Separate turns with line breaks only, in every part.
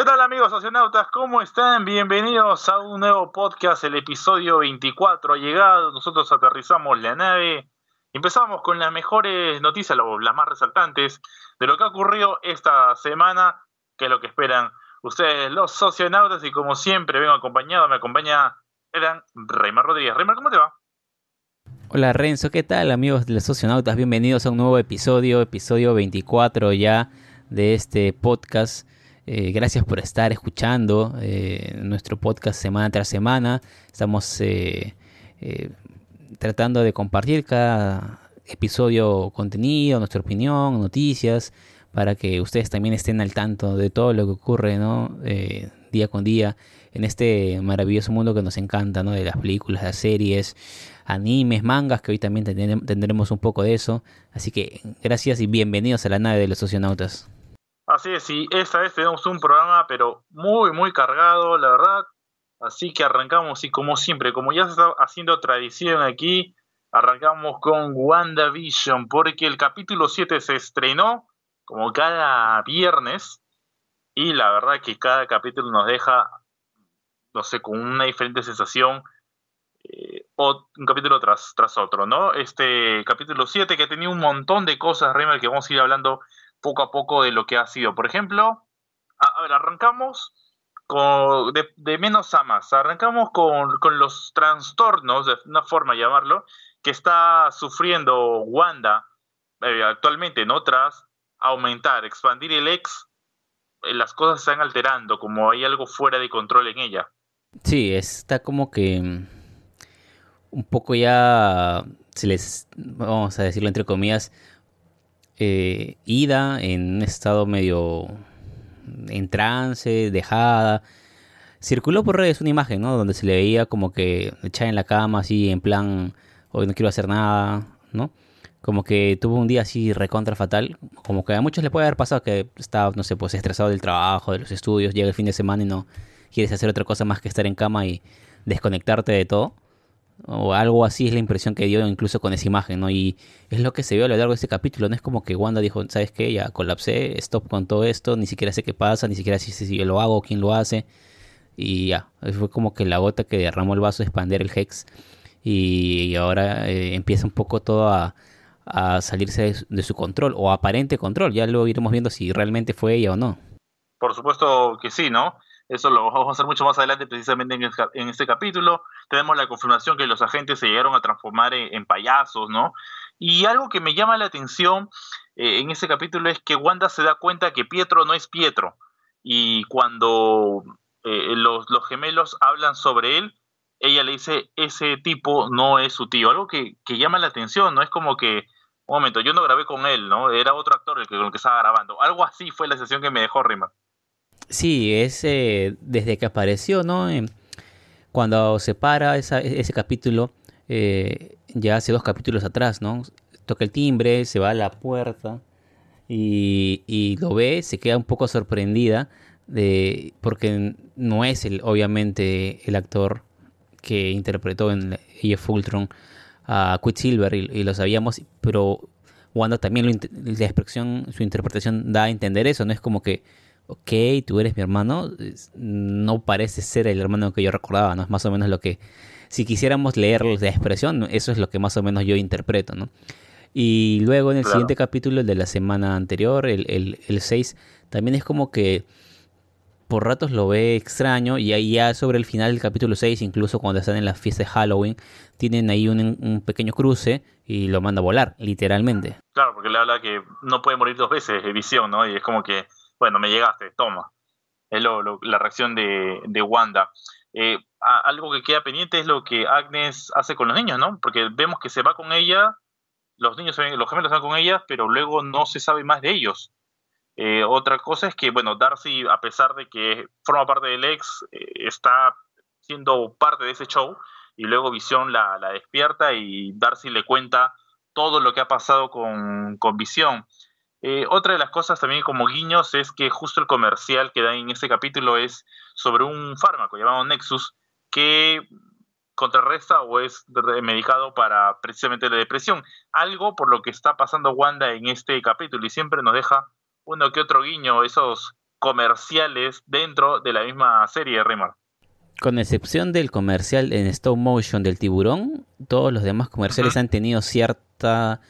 ¿Qué tal amigos socionautas? ¿Cómo están? Bienvenidos a un nuevo podcast, el episodio 24 ha llegado, nosotros aterrizamos la nave, empezamos con las mejores noticias, las más resaltantes de lo que ha ocurrido esta semana, que es lo que esperan ustedes los socionautas y como siempre vengo acompañado, me acompaña Eran Reymar Rodríguez. Reymar, ¿cómo te va?
Hola Renzo, ¿qué tal amigos de los socionautas? Bienvenidos a un nuevo episodio, episodio 24 ya de este podcast eh, gracias por estar escuchando eh, nuestro podcast semana tras semana. Estamos eh, tratando de compartir cada episodio contenido, nuestra opinión, noticias, para que ustedes también estén al tanto de todo lo que ocurre ¿no? día con día en este maravilloso mundo que nos encanta, ¿no? de las películas, las series, animes, mangas, que hoy también tendremos un poco de eso. Así que gracias y bienvenidos a la nave de los socionautas.
Así es, sí, esta vez tenemos un programa, pero muy, muy cargado, la verdad. Así que arrancamos, y como siempre, como ya se está haciendo tradición aquí, arrancamos con WandaVision, porque el capítulo 7 se estrenó como cada viernes, y la verdad que cada capítulo nos deja, no sé, con una diferente sensación, eh, o un capítulo tras, tras otro, ¿no? Este capítulo 7 que tenía un montón de cosas, Reimer, que vamos a ir hablando poco a poco de lo que ha sido. Por ejemplo, arrancamos con, de, menos a más. Arrancamos con, los trastornos, de una forma de llamarlo, que está sufriendo Wanda eh, actualmente, ¿no? Tras aumentar, expandir el ex, eh, las cosas se están alterando, como hay algo fuera de control en ella.
Sí, está como que mm, un poco ya, se les, vamos a decirlo entre comillas, eh, ida en un estado medio en trance, dejada. Circuló por redes una imagen, ¿no? Donde se le veía como que echada en la cama, así, en plan, hoy no quiero hacer nada, ¿no? Como que tuvo un día así recontra fatal. Como que a muchos le puede haber pasado que está, no sé, pues estresado del trabajo, de los estudios, llega el fin de semana y no quieres hacer otra cosa más que estar en cama y desconectarte de todo o algo así es la impresión que dio incluso con esa imagen, ¿no? Y es lo que se vio a lo largo de este capítulo, no es como que Wanda dijo, ¿sabes qué? Ya colapsé, stop con todo esto, ni siquiera sé qué pasa, ni siquiera sé si yo lo hago quién lo hace. Y ya, fue como que la gota que derramó el vaso de expandir el Hex. Y, ahora eh, empieza un poco todo a, salirse de, su control, o aparente control. Ya lo iremos viendo si realmente fue ella o no.
Por supuesto que sí, ¿no? Eso lo vamos a hacer mucho más adelante precisamente en, este capítulo. Tenemos la confirmación que los agentes se llegaron a transformar en, payasos, ¿no? Y algo que me llama la atención eh, en ese capítulo es que Wanda se da cuenta que Pietro no es Pietro. Y cuando eh, los, gemelos hablan sobre él, ella le dice, ese tipo no es su tío. Algo que, llama la atención, ¿no? Es como que, un momento, yo no grabé con él, ¿no? Era otro actor el que, con el que estaba grabando. Algo así fue la sesión que me dejó Rima.
Sí, es eh, desde que apareció, ¿no? cuando se para ese capítulo, eh, ya hace dos capítulos atrás, ¿no? Toca el timbre, se va a la puerta y, lo ve, se queda un poco sorprendida de porque no es el, obviamente el actor que interpretó en Age of Ultron a Quicksilver y, y lo sabíamos, pero Wanda también la expresión, su interpretación da a entender eso, no es como que ok, tú eres mi hermano, no parece ser el hermano que yo recordaba, ¿no? Es más o menos lo que, si quisiéramos leer la expresión, eso es lo que más o menos yo interpreto, ¿no? Y luego en el siguiente capítulo, el de la semana anterior, el, el, 6, también es como que por ratos lo ve extraño y ahí ya sobre el final del capítulo 6, incluso cuando están en la fiesta de Halloween, tienen ahí un, un, pequeño cruce y lo manda a volar, literalmente.
Claro, porque le habla que no puede morir dos veces visión, ¿no? Y es como que bueno, me llegaste, toma. Es la reacción de, Wanda. Eh, algo que queda pendiente es lo que Agnes hace con los niños, ¿no? Porque vemos que se va con ella, los niños, los gemelos van con ella, pero luego no se sabe más de ellos. Eh, otra cosa es que, bueno, Darcy, a pesar de que forma parte del ex, eh, está siendo parte de ese show y luego Visión la, despierta y Darcy le cuenta todo lo que ha pasado con, con Visión. Eh, otra de las cosas también como guiños es que justo el comercial que da en ese capítulo es sobre un fármaco llamado Nexus que contrarresta o es medicado para precisamente la depresión. Algo por lo que está pasando Wanda en este capítulo y siempre nos deja uno que otro guiño, esos comerciales dentro de la misma serie de Rimmer.
Con excepción del comercial en stop motion del tiburón, todos los demás comerciales han tenido cierta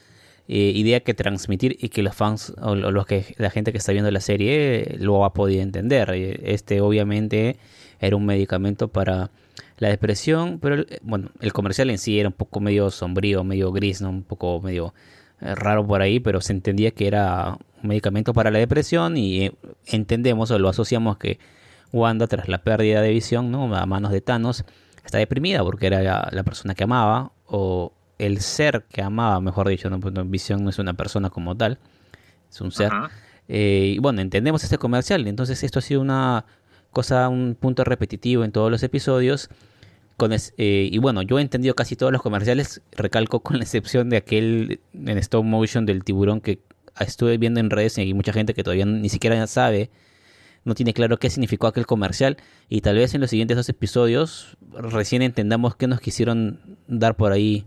eh, idea que transmitir y que los fans o, los que la gente que está viendo la serie lo ha podido entender. Eh, este obviamente era un medicamento para la depresión, pero bueno, el comercial en sí era un poco medio sombrío, medio gris, ¿no? un poco medio eh, raro por ahí, pero se entendía que era un medicamento para la depresión y entendemos o lo asociamos que Wanda, tras la pérdida de visión, ¿no? A manos de Thanos, está deprimida porque era la, persona que amaba, o el ser que amaba, mejor dicho, ¿no? Visión no es una persona como tal, es un ser. Eh, y bueno, entendemos este comercial, entonces esto ha sido una cosa, un punto repetitivo en todos los episodios. Con eh, y bueno, yo he entendido casi todos los comerciales, recalco con la excepción de aquel en stop motion del tiburón que estuve viendo en redes y hay mucha gente que todavía ni siquiera sabe no tiene claro qué significó aquel comercial y tal vez en los siguientes dos episodios recién entendamos qué nos quisieron dar por ahí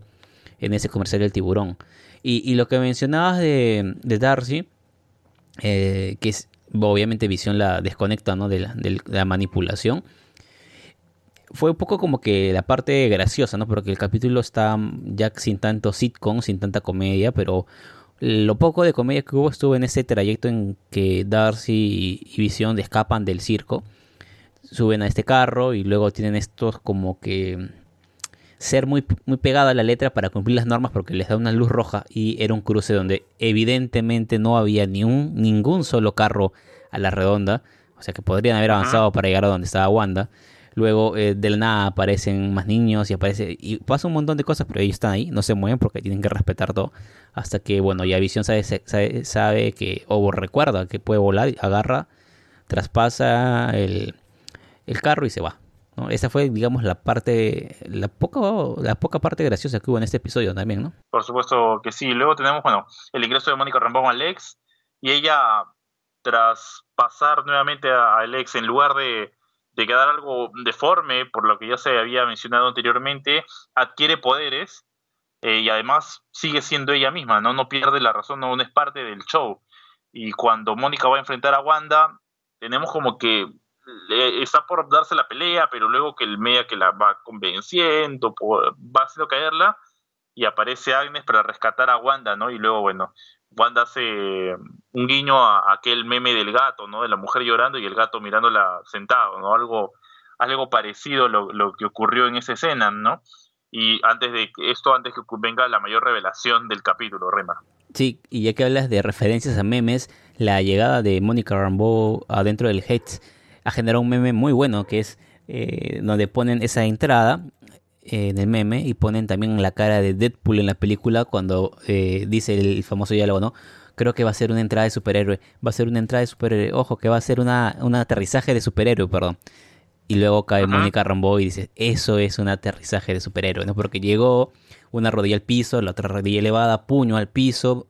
en ese comercial del tiburón. Y, lo que mencionabas de, Darcy, eh, que es obviamente visión la desconecta ¿no? de, la, de la manipulación, fue un poco como que la parte graciosa, ¿no? Porque el capítulo está ya sin tanto sitcom, sin tanta comedia, pero lo poco de comedia que hubo estuvo en ese trayecto en que Darcy y Vision escapan del circo, suben a este carro y luego tienen estos como que ser muy, muy pegada a la letra para cumplir las normas porque les da una luz roja y era un cruce donde evidentemente no había ni un, ningún solo carro a la redonda, o sea que podrían haber avanzado para llegar a donde estaba Wanda. Luego eh, de la nada aparecen más niños y aparece y pasa un montón de cosas, pero ellos están ahí, no se mueven porque tienen que respetar todo. Hasta que, bueno, ya Visión sabe, sabe, que, o recuerda que puede volar, agarra, traspasa el, carro y se va. ¿No? Esa fue, digamos, la parte, la poca, la poca parte graciosa que hubo en este episodio también, ¿no?
Por supuesto que sí. Luego tenemos, bueno, el ingreso de Mónica Rambón al ex y ella, tras pasar nuevamente al ex, en lugar de de quedar algo deforme, por lo que ya se había mencionado anteriormente, adquiere poderes eh, y además sigue siendo ella misma, ¿no? No pierde la razón, no, es parte del show. Y cuando Mónica va a enfrentar a Wanda, tenemos como que está por darse la pelea, pero luego que el media que la va convenciendo, va haciendo caerla, y aparece Agnes para rescatar a Wanda, ¿no? Y luego, bueno, Wanda hace un guiño a, aquel meme del gato, ¿no? De la mujer llorando y el gato mirándola sentado, ¿no? Algo, algo parecido lo, lo que ocurrió en esa escena, ¿no? Y antes de esto, antes que venga la mayor revelación del capítulo, Rema.
Sí, y ya que hablas de referencias a memes, la llegada de Mónica Rambeau adentro del Heads ha generado un meme muy bueno que es eh, donde ponen esa entrada en el meme y ponen también la cara de Deadpool en la película cuando eh, dice el famoso diálogo, ¿no? Creo que va a ser una entrada de superhéroe, va a ser una entrada de superhéroe, ojo, que va a ser una, un aterrizaje de superhéroe, perdón. Y luego cae Mónica Rambeau y dice, eso es un aterrizaje de superhéroe, ¿no? Porque llegó una rodilla al piso, la otra rodilla elevada, puño al piso,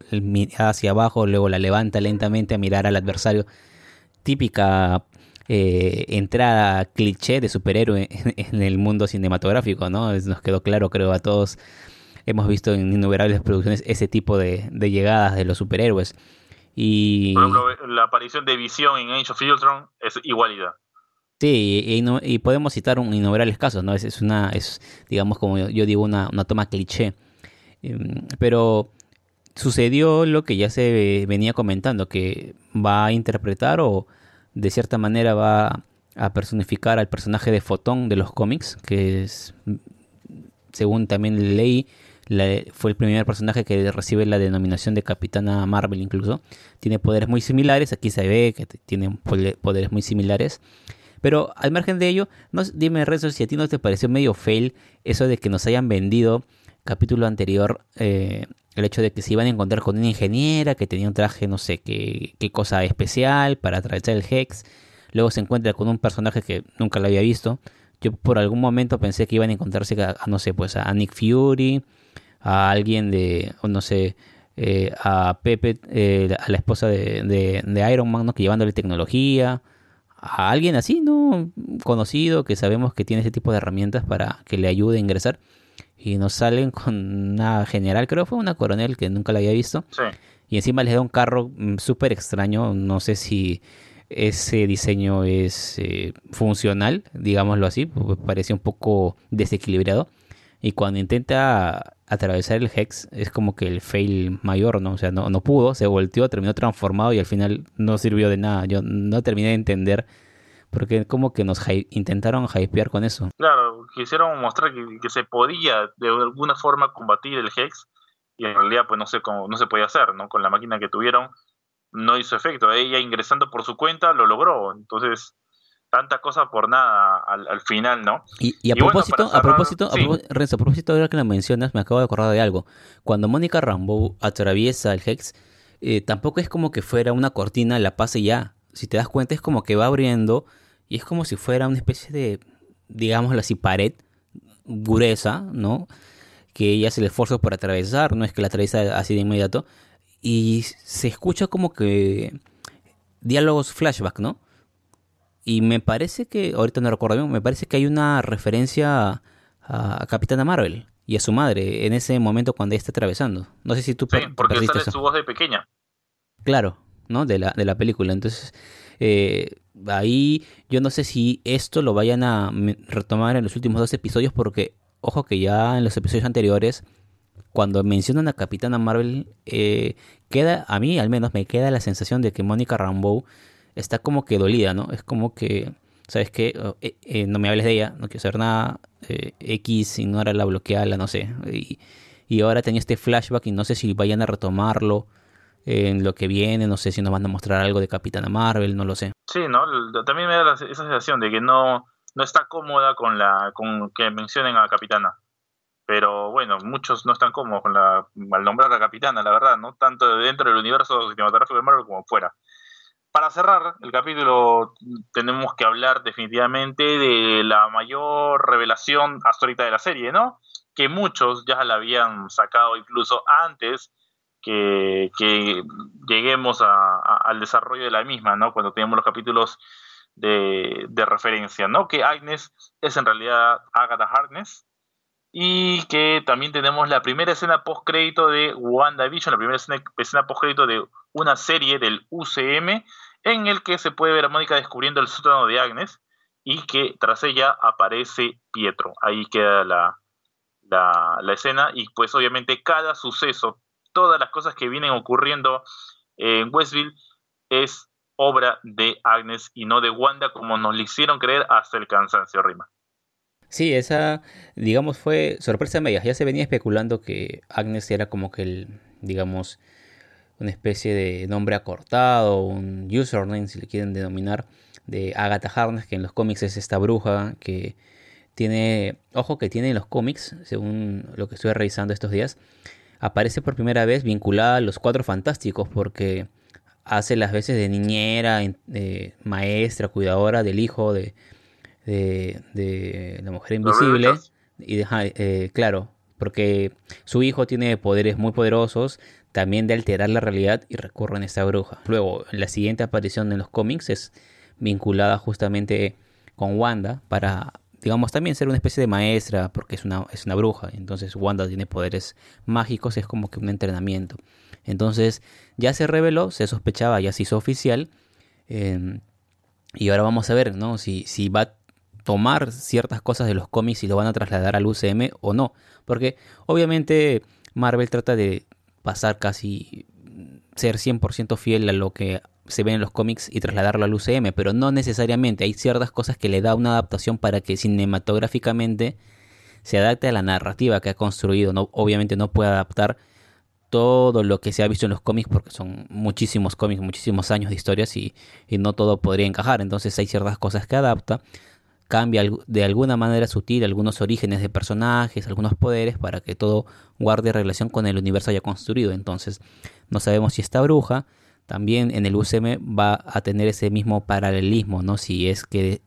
hacia abajo, luego la levanta lentamente a mirar al adversario. Típica eh, entrada cliché de superhéroe en, el mundo cinematográfico, ¿no? Nos quedó claro, creo, a todos. Hemos visto en innumerables producciones ese tipo de, llegadas de los superhéroes. Y...
Por ejemplo, la aparición de Visión en Age of Ultron es igualidad.
Sí, y, podemos citar un innumerables casos, ¿no? Es, es, una, es digamos, como yo digo, una, una toma cliché. Em, pero sucedió lo que ya se venía comentando, que va a interpretar o de cierta manera va a personificar al personaje de Fotón de los cómics, que es, según también leí, fue el primer personaje que recibe la denominación de Capitana Marvel incluso. Tiene poderes muy similares, aquí se ve que tiene poderes muy similares. Pero al margen de ello, dime Renzo si a ti no te pareció medio fail eso de que nos hayan vendido capítulo anterior eh, el hecho de que se iban a encontrar con una ingeniera que tenía un traje, no sé qué, qué cosa especial para atravesar el Hex. Luego se encuentra con un personaje que nunca lo había visto. Yo por algún momento pensé que iban a encontrarse a, no sé, pues a Nick Fury, a alguien de, no sé, eh, a Pepe, eh, a la esposa de, de, Iron Man, ¿no? Que llevándole tecnología. A alguien así, ¿no? Conocido, que sabemos que tiene ese tipo de herramientas para que le ayude a ingresar y nos salen con una general, creo que fue una coronel que nunca la había visto. Y encima les da un carro mm, súper extraño, no sé si ese diseño es eh, funcional, digámoslo así, parece un poco desequilibrado. Y cuando intenta atravesar el Hex, es como que el fail mayor, ¿no? O sea, no, no pudo, se volteó, terminó transformado y al final no sirvió de nada. Yo no terminé de entender porque como que nos intentaron hypear con eso.
Claro, quisieron mostrar que, se podía de alguna forma combatir el Hex y en realidad pues no sé cómo no se podía hacer, ¿no? Con la máquina que tuvieron no hizo efecto. Ella ingresando por su cuenta lo logró. Entonces, tanta cosa por nada al, final, ¿no?
Y, a, propósito, a propósito, Renzo, a propósito, ahora que lo mencionas, me acabo de acordar de algo. Cuando Mónica Rambo atraviesa el Hex, eh, tampoco es como que fuera una cortina, la pase ya. Si te das cuenta, es como que va abriendo y es como si fuera una especie de, digámoslo así, pared gruesa, ¿no? Que ella hace el esfuerzo por atravesar, no es que la atraviesa así de inmediato. Y se escucha como que diálogos flashback, ¿no? Y me parece que, ahorita no recuerdo bien, me parece que hay una referencia a, Capitana Marvel y a su madre en ese momento cuando ella está atravesando. No sé si tú
Sí, porque sale su voz de pequeña.
Claro, ¿no? De la, de la película. Entonces, eh, ahí yo no sé si esto lo vayan a retomar en los últimos dos episodios porque, ojo que ya en los episodios anteriores, cuando mencionan a Capitana Marvel, eh, queda, a mí al menos me queda la sensación de que Mónica Rambeau está como que dolida, ¿no? Es como que, ¿sabes qué? Oh, eh, no me hables de ella, no quiero saber nada, X, ignora la bloqueala, no sé. Y, y ahora tenía este flashback y no sé si vayan a retomarlo en lo que viene, no sé si nos van a mostrar algo de Capitana Marvel, no lo sé.
Sí, no, también me da esa sensación de que no, no está cómoda con la con que mencionen a Capitana. Pero bueno, muchos no están cómodos con la al nombrar a Capitana, la verdad, no tanto dentro del universo cinematográfico de Marvel como fuera. Para cerrar el capítulo tenemos que hablar definitivamente de la mayor revelación hasta ahorita de la serie, ¿no? Que muchos ya la habían sacado incluso antes que, lleguemos al desarrollo de la misma, ¿no? Cuando tenemos los capítulos de, referencia, ¿no? Que Agnes es en realidad Agatha Harkness y que también tenemos la primera escena post crédito de WandaVision, la primera escena, escena post crédito de una serie del UCM en el que se puede ver a Mónica descubriendo el sótano de Agnes y que tras ella aparece Pietro. Ahí queda la, la, la escena y pues obviamente cada suceso todas las cosas que vienen ocurriendo en Westville es obra de Agnes y no de Wanda como nos le hicieron creer hasta el cansancio, Rima.
Sí, esa, digamos, fue sorpresa media. Ya se venía especulando que Agnes era como que el, digamos, una especie de nombre acortado, un username, si le quieren denominar, de Agatha Harkness, que en los cómics es esta bruja que tiene, ojo que tiene en los cómics, según lo que estuve revisando estos días, aparece por primera vez vinculada a los Cuatro Fantásticos porque hace las veces de niñera, maestra, cuidadora del hijo de, de, la mujer invisible. Y deja, eh, claro, porque su hijo tiene poderes muy poderosos, también de alterar la realidad y recurren a esta bruja. Luego, la siguiente aparición en los cómics es vinculada justamente con Wanda para digamos, también ser una especie de maestra, porque es una, es una bruja. Entonces Wanda tiene poderes mágicos, es como que un entrenamiento. Entonces ya se reveló, se sospechaba, ya se hizo oficial. Em, y ahora vamos a ver, ¿no? Si, si va a tomar ciertas cosas de los cómics y lo van a trasladar al UCM o no. Porque obviamente Marvel trata de pasar casi ser 100% fiel a lo que se ve en los cómics y trasladarlo al UCM, pero no necesariamente. Hay ciertas cosas que le da una adaptación para que cinematográficamente se adapte a la narrativa que ha construido. No, obviamente no puede adaptar todo lo que se ha visto en los cómics porque son muchísimos cómics, muchísimos años de historias y, y no todo podría encajar. Entonces hay ciertas cosas que adapta, cambia de alguna manera sutil algunos orígenes de personajes, algunos poderes para que todo guarde relación con el universo ya construido. Entonces no sabemos si esta bruja también en el UCM va a tener ese mismo paralelismo, ¿no? Si es que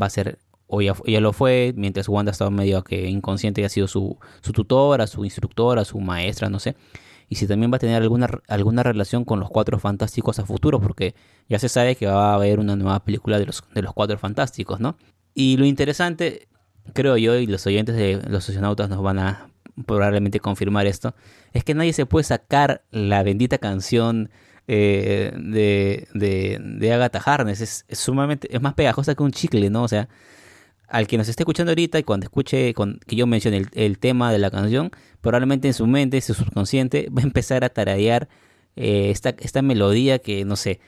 va a ser, o ya, lo fue, mientras Wanda estaba medio que inconsciente y ha sido su, su tutora, su instructora, su maestra, no sé. Y si también va a tener alguna, alguna relación con los Cuatro Fantásticos a futuro, porque ya se sabe que va a haber una nueva película de los, de los Cuatro Fantásticos, ¿no? Y lo interesante, creo yo, y los oyentes de los socionautas nos van a probablemente confirmar esto, es que nadie se puede sacar la bendita canción eh, de, de, de Agatha Harness. Es, sumamente, es más pegajosa que un chicle, ¿no? O sea, al que nos esté escuchando ahorita y cuando escuche que yo mencione el, tema de la canción, probablemente en su mente, en su subconsciente, va a empezar a taradear eh, esta, esta melodía que, no sé,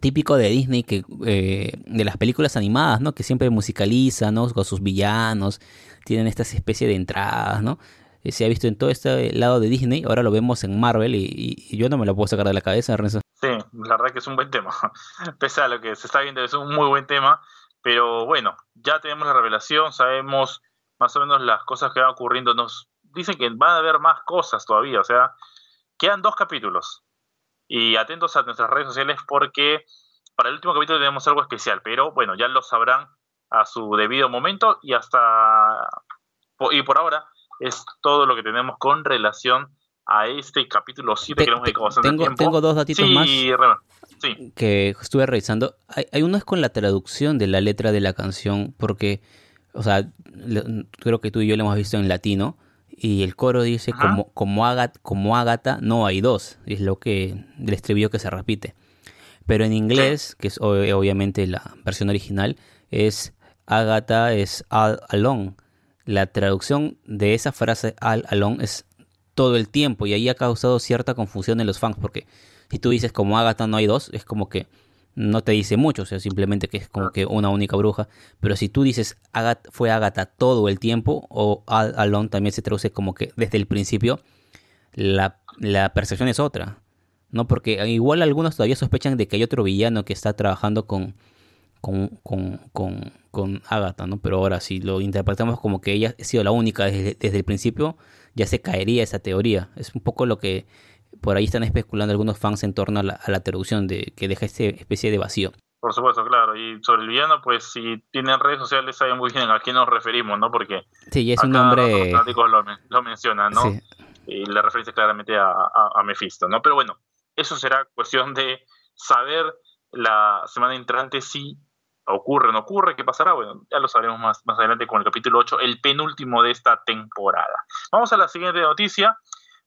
típico de Disney, que eh, de las películas animadas, ¿no? Que siempre musicaliza, ¿no? Con sus villanos, tienen esta especie de entradas, ¿no? Eh, se ha visto en todo este lado de Disney, ahora lo vemos en Marvel y, yo no me lo puedo sacar de la cabeza, Renzo.
Sí, la verdad que es un buen tema. Pese a lo que se está viendo, es un muy buen tema. Pero bueno, ya tenemos la revelación, sabemos más o menos las cosas que van ocurriendo. Nos dicen que van a haber más cosas todavía, o sea, quedan dos capítulos. Y atentos a nuestras redes sociales porque para el último capítulo tenemos algo especial, pero bueno, ya lo sabrán a su debido momento y hasta y por ahora es todo lo que tenemos con relación a este capítulo 7 que
tengo, tengo dos datitos más que estuve revisando. Hay, hay uno es con la traducción de la letra de la canción, porque, o sea, creo que tú y yo lo hemos visto en latino, y el coro dice como, como, Agat, como Ágata no hay dos, es lo que, el estribillo que se repite. Pero en inglés, que es obviamente la versión original, es Ágata es all alone. La traducción de esa frase all alone es todo el tiempo y ahí ha causado cierta confusión en los fans porque si tú dices como Agatha no hay dos, es como que no te dice mucho, o sea, simplemente que es como que una única bruja. Pero si tú dices Agatha, fue Agatha todo el tiempo, o Alon también se traduce como que desde el principio, la, la percepción es otra. ¿no? Porque igual algunos todavía sospechan de que hay otro villano que está trabajando con, con, con, con, con Agatha, ¿no? Pero ahora si lo interpretamos como que ella ha sido la única desde, desde el principio, ya se caería esa teoría. Es un poco lo que por ahí están especulando algunos fans en torno a la, traducción de que deja esta especie de vacío.
Por supuesto, claro. Y sobre el villano, pues si tienen redes sociales saben muy bien a quién nos referimos, ¿no? Porque
sí, es un nombre...
Los lo, lo mencionan, ¿no? Y la referencia claramente a, a, Mephisto, ¿no? Pero bueno, eso será cuestión de saber la semana entrante si ocurre no ocurre, qué pasará. Bueno, ya lo sabremos más, más adelante con el capítulo 8, el penúltimo de esta temporada. Vamos a la siguiente noticia.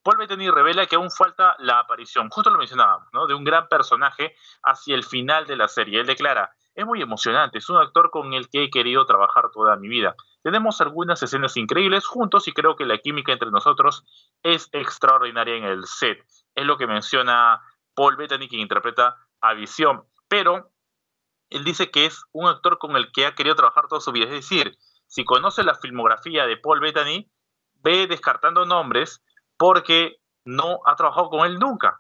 Paul Bettany revela que aún falta la aparición, justo lo mencionábamos, ¿no? de un gran personaje hacia el final de la serie. Él declara, es muy emocionante, es un actor con el que he querido trabajar toda mi vida. Tenemos algunas escenas increíbles juntos y creo que la química entre nosotros es extraordinaria en el set. Es lo que menciona Paul Bettany, quien interpreta a Visión. Pero él dice que es un actor con el que ha querido trabajar toda su vida. Es decir, si conoce la filmografía de Paul Bettany, ve descartando nombres porque no ha trabajado con él nunca.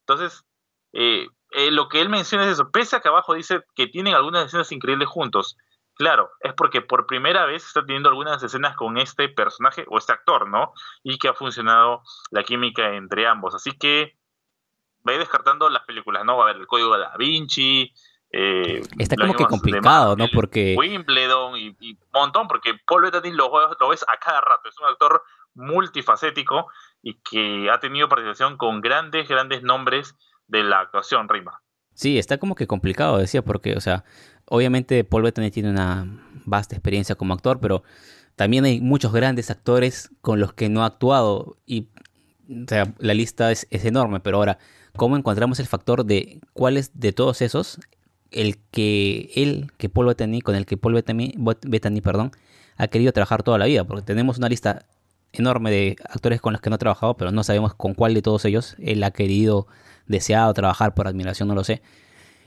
Entonces, eh, eh, lo que él menciona es eso, pese a que abajo dice que tienen algunas escenas increíbles juntos. Claro, es porque por primera vez está teniendo algunas escenas con este personaje o este actor, ¿no? Y que ha funcionado la química entre ambos. Así que va descartando las películas, ¿no? Va a haber el código de Da Vinci.
Eh, está como que complicado, ¿no? Porque.
Wimbledon y, un montón, porque Paul Bettany lo, lo ves a cada rato. Es un actor multifacético y que ha tenido participación con grandes, grandes nombres de la actuación, Rima.
Sí, está como que complicado, decía, porque, o sea, obviamente Paul Bettany tiene una vasta experiencia como actor, pero también hay muchos grandes actores con los que no ha actuado y, o sea, la lista es, enorme, pero ahora, ¿cómo encontramos el factor de cuáles de todos esos el que él, que Paul Bettany, con el que Paul Bettany, Bettany, perdón, ha querido trabajar toda la vida? Porque tenemos una lista enorme de actores con los que no ha trabajado, pero no sabemos con cuál de todos ellos él ha querido, deseado trabajar por admiración, no lo sé.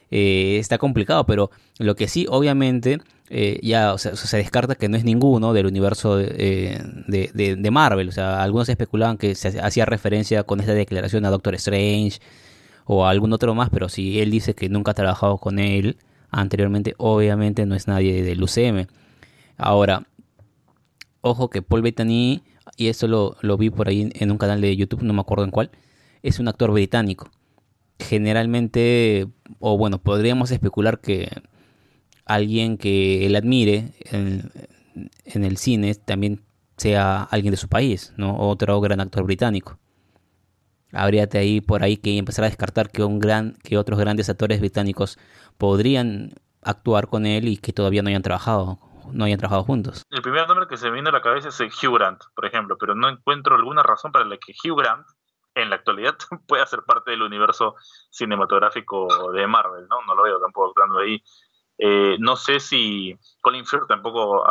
Eh, está complicado, pero lo que sí, obviamente, eh, ya se descarta que no es ninguno del universo eh, de, de, Marvel. O sea, algunos especulaban que se hacía referencia con esta declaración a Doctor Strange o algún otro más, pero si él dice que nunca ha trabajado con él anteriormente, obviamente no es nadie del UCM. Ahora, ojo que Paul Bettany y eso lo, lo vi por ahí en un canal de YouTube, no me acuerdo en cuál, es un actor británico. Generalmente, o bueno, podríamos especular que alguien que él admire en el cine también sea alguien de su país, ¿no? Otro gran actor británico. Habría de ahí por ahí que empezar a descartar que un gran, que otros grandes actores británicos podrían actuar con él y que todavía no hayan trabajado no hayan trabajado juntos.
El primer nombre que se me viene a la cabeza es Hugh Grant, por ejemplo, pero no encuentro alguna razón para la que Hugh Grant en la actualidad pueda ser parte del universo cinematográfico de Marvel, ¿no? No lo veo tampoco actuando ahí. Eh, no sé si Colin Firth tampoco,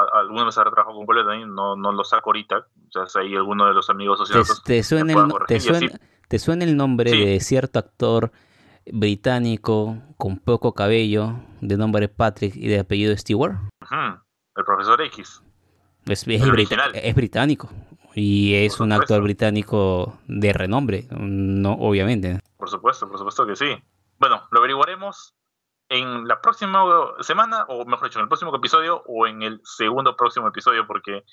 vez habrá trabajado con Colin también, no, no lo saco ahorita. O sea, ahí alguno de los amigos
sociales. ¿Te, suena, el, te, suena, el nombre de cierto actor británico con poco cabello, de nombre Patrick y de apellido Stewart?
El profesor X.
Es, es, británico y es un actor británico de renombre, no obviamente.
Por supuesto, por supuesto que sí. Bueno, lo averiguaremos en la próxima semana, o mejor dicho, en el próximo episodio o en el segundo próximo episodio, porque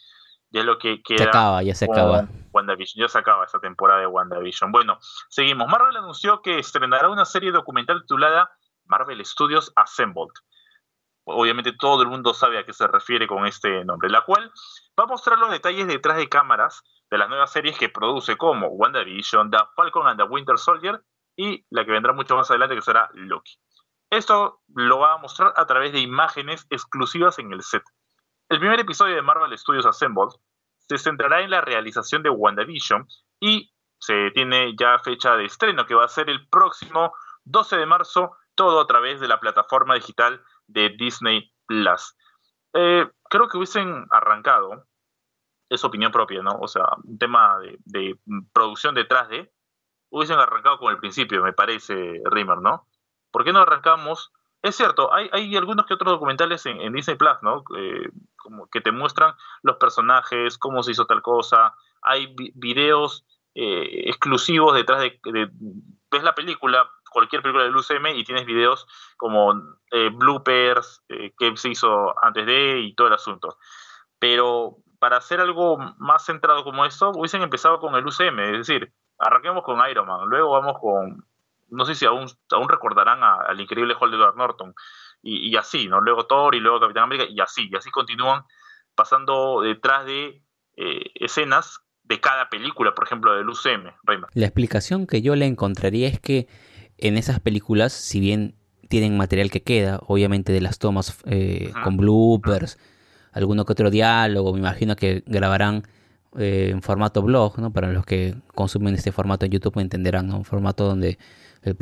ya es lo que queda.
Se acaba, ya se acaba.
WandaVision, ya se acaba esta temporada de WandaVision. Bueno, seguimos. Marvel anunció que estrenará una serie documental titulada Marvel Studios Assembled. Obviamente todo el mundo sabe a qué se refiere con este nombre, la cual va a mostrar los detalles detrás de cámaras de las nuevas series que produce como WandaVision, The Falcon and the Winter Soldier y la que vendrá mucho más adelante que será Loki. Esto lo va a mostrar a través de imágenes exclusivas en el set. El primer episodio de Marvel Studios Assembled se centrará en la realización de WandaVision y se tiene ya fecha de estreno que va a ser el próximo 12 de marzo, todo a través de la plataforma digital de Disney Plus. Eh, creo que hubiesen arrancado, es opinión propia, ¿no? O sea, un tema de, de producción detrás de, hubiesen arrancado con el principio, me parece, Rimmer, ¿no? ¿Por qué no arrancamos? Es cierto, hay, hay algunos que otros documentales en, Disney Plus, ¿no? Eh, que te muestran los personajes, cómo se hizo tal cosa. Hay videos eh, exclusivos detrás de, Ves la película, cualquier película del UCM, y tienes videos como eh, bloopers, que se hizo antes de y todo el asunto. Pero para hacer algo más centrado como esto, hubiesen empezado con el UCM, es decir, arranquemos con Iron Man, luego vamos con no sé si aún, aún recordarán al increíble Hollywood Norton, y, así, ¿no? Luego Thor y luego Capitán América, y así, y así continúan pasando detrás de eh, escenas de cada película, por ejemplo, del UCM.
La explicación que yo le encontraría es que en esas películas, si bien tienen material que queda, obviamente de las tomas eh, con bloopers, alguno que otro diálogo, me imagino que grabarán eh, en formato blog, ¿no? Para los que consumen este formato en YouTube entenderán, Un formato donde el,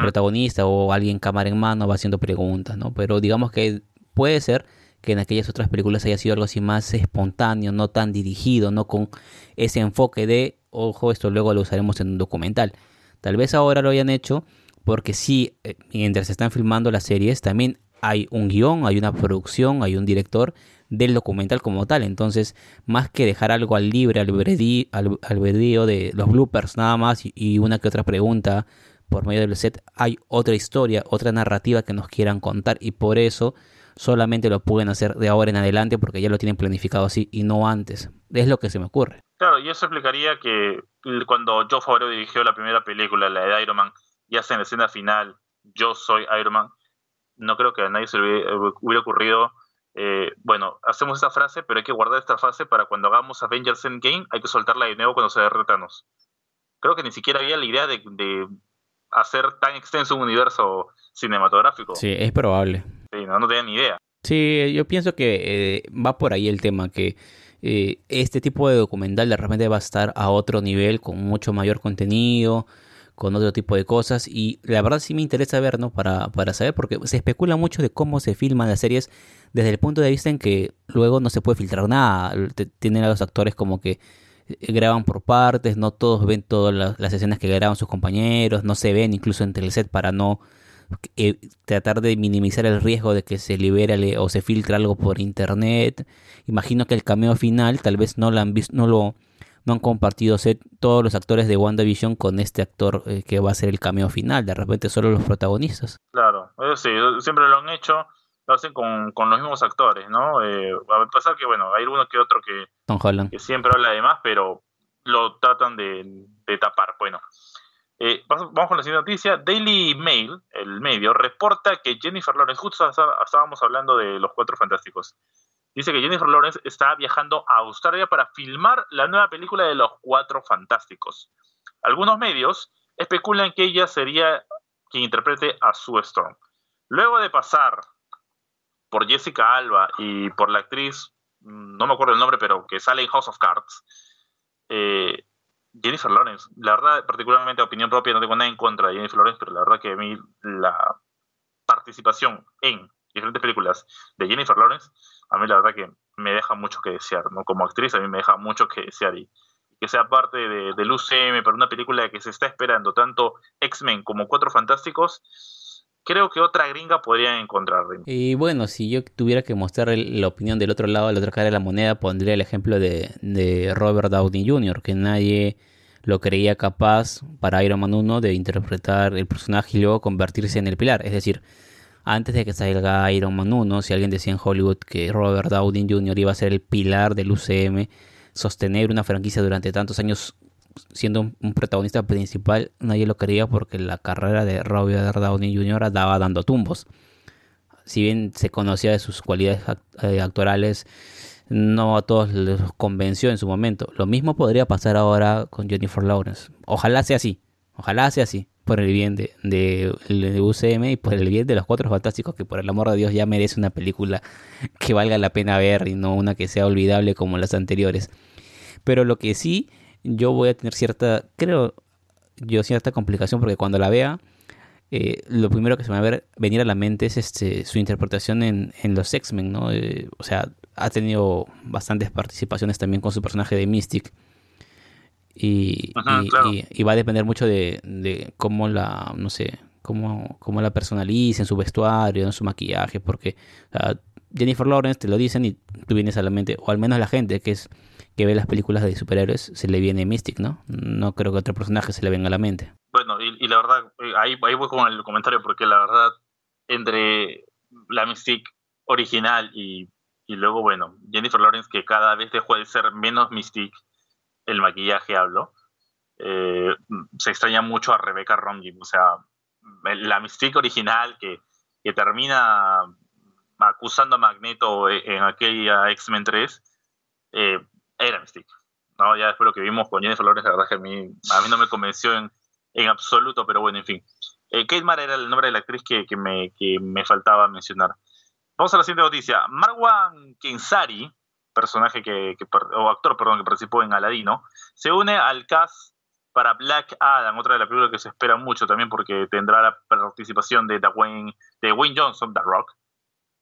protagonista o alguien cámara en mano va haciendo preguntas, ¿no? Pero digamos que puede ser que en aquellas otras películas haya sido algo así más espontáneo, no tan dirigido, no con ese enfoque de, ojo, esto luego lo usaremos en un documental. Tal vez ahora lo hayan hecho porque sí, eh, mientras se están filmando las series, también hay un guion, hay una producción, hay un director del documental como tal. Entonces, más que dejar algo al libre albedrío, de los bloopers nada más y una que otra pregunta por medio del set hay otra historia, otra narrativa que nos quieran contar y por eso solamente lo pueden hacer de ahora en adelante porque ya lo tienen planificado así y no antes. Es lo que se me ocurre.
Claro, y eso explicaría que cuando Joe Favreau dirigió la primera película, la de Iron Man, y hace en la escena final, yo soy Iron Man, no creo que a nadie se le hubiera ocurrido, eh, bueno, hacemos esa frase, pero hay que guardar esta frase para cuando hagamos Avengers Endgame, hay que soltarla de nuevo cuando se derretanos. Creo que ni siquiera había la idea de hacer tan extenso un universo cinematográfico.
Sí, es probable.
Sí, no, no tenía ni idea.
Sí, yo pienso que eh, va por ahí el tema, que eh, este tipo de documental de repente va a estar a otro nivel, con mucho mayor contenido, con otro tipo de cosas, y la verdad sí me interesa ver, ¿no? Para, para saber, porque se especula mucho de cómo se filman las series desde el punto de vista en que luego no se puede filtrar nada, tienen a los actores como que graban por partes, no todos ven todas las, escenas que graban sus compañeros, no se ven incluso entre el set para no eh, tratar de minimizar el riesgo de que se libere o se filtre algo por internet. Imagino que el cameo final tal vez no lo han visto, no lo no han compartido todos los actores de WandaVision con este actor eh, que va a ser el cameo final, de repente solo los protagonistas.
Claro, sí, siempre lo han hecho lo hacen con, con los mismos actores, ¿no? Eh, a pesar que, bueno, hay uno que otro que, que siempre habla de más, pero lo tratan de, tapar. Bueno, eh, vamos con la siguiente noticia. Daily Mail, el medio, reporta que Jennifer Lawrence, justo estábamos hablando de los Cuatro Fantásticos, dice que Jennifer Lawrence está viajando a Australia para filmar la nueva película de los Cuatro Fantásticos. Algunos medios especulan que ella sería quien interprete a Sue Storm. Luego de pasar por Jessica Alba y por la actriz, no me acuerdo el nombre, pero que sale en House of Cards, eh, Jennifer Lawrence, la verdad, particularmente opinión propia, no tengo nada en contra de Jennifer Lawrence, pero la verdad que a mí la participación en diferentes películas de Jennifer Lawrence, a mí la verdad que me deja mucho que desear, ¿no? Como actriz a mí me deja mucho que desear y que sea parte de, del UCM para una película que se está esperando tanto X-Men como Cuatro Fantásticos, creo que otra gringa podría encontrar.
Y bueno, si yo tuviera que mostrar la opinión del otro lado, la otra cara de la moneda, pondría el ejemplo de, de Robert Downey Jr., que nadie lo creía capaz para Iron Man 1 de interpretar el personaje y luego convertirse en el pilar. Es decir, antes de que salga Iron Man 1, si alguien decía en Hollywood que Robert Downey Jr. iba a ser el pilar del UCM, sostener una franquicia durante tantos años siendo un, protagonista principal, nadie lo quería porque la carrera de Robert Downey Jr. daba dando tumbos. Si bien se conocía de sus cualidades eh, actorales, no a todos les convenció en su momento. Lo mismo podría pasar ahora con Jennifer Lawrence. Ojalá sea así, ojalá sea así, por el bien de, de, UCM y por el bien de los Cuatro Fantásticos, que por el amor de Dios ya merece una película que valga la pena ver y no una que sea olvidable como las anteriores. Pero lo que sí yo voy a tener cierta, creo yo, cierta complicación porque cuando la vea, eh, lo primero que se me va a venir a la mente es este, su interpretación en, en los X-Men, ¿no? Eh, o sea, ha tenido bastantes participaciones también con su personaje de Mystic. Y, y, va a depender mucho de, de, cómo la, no sé, cómo, cómo la personaliza en su vestuario, en su maquillaje, porque Jennifer Lawrence te lo dicen y tú vienes a la mente, o al menos la gente que es que ve las películas de superhéroes se le viene Mystic, ¿no? No creo que otro personaje se le venga a la mente.
Bueno, y, la verdad, eh, ahí, ahí voy con el comentario, porque la verdad, entre la Mystic original y, y luego, bueno, Jennifer Lawrence, que cada vez dejó de ser menos Mystic, el maquillaje hablo, eh, se extraña mucho a Rebecca Romijn, o sea, la Mystique original que, que termina acusando a Magneto en aquella X-Men 3, eh, era Mystique. ¿no? Ya después lo que vimos con Jennifer Lawrence, la verdad que a mí, a mí no me convenció en, en absoluto, pero bueno, en fin. Eh, Kate Mara era el nombre de la actriz que, que, me, que me faltaba mencionar. Vamos a la siguiente noticia. Marwan Kensari, personaje que, que, o actor, perdón, que participó en Aladino, se une al cast para Black Adam, otra de las películas que se espera mucho también porque tendrá la participación de Dwayne, de Wayne Johnson, The Rock,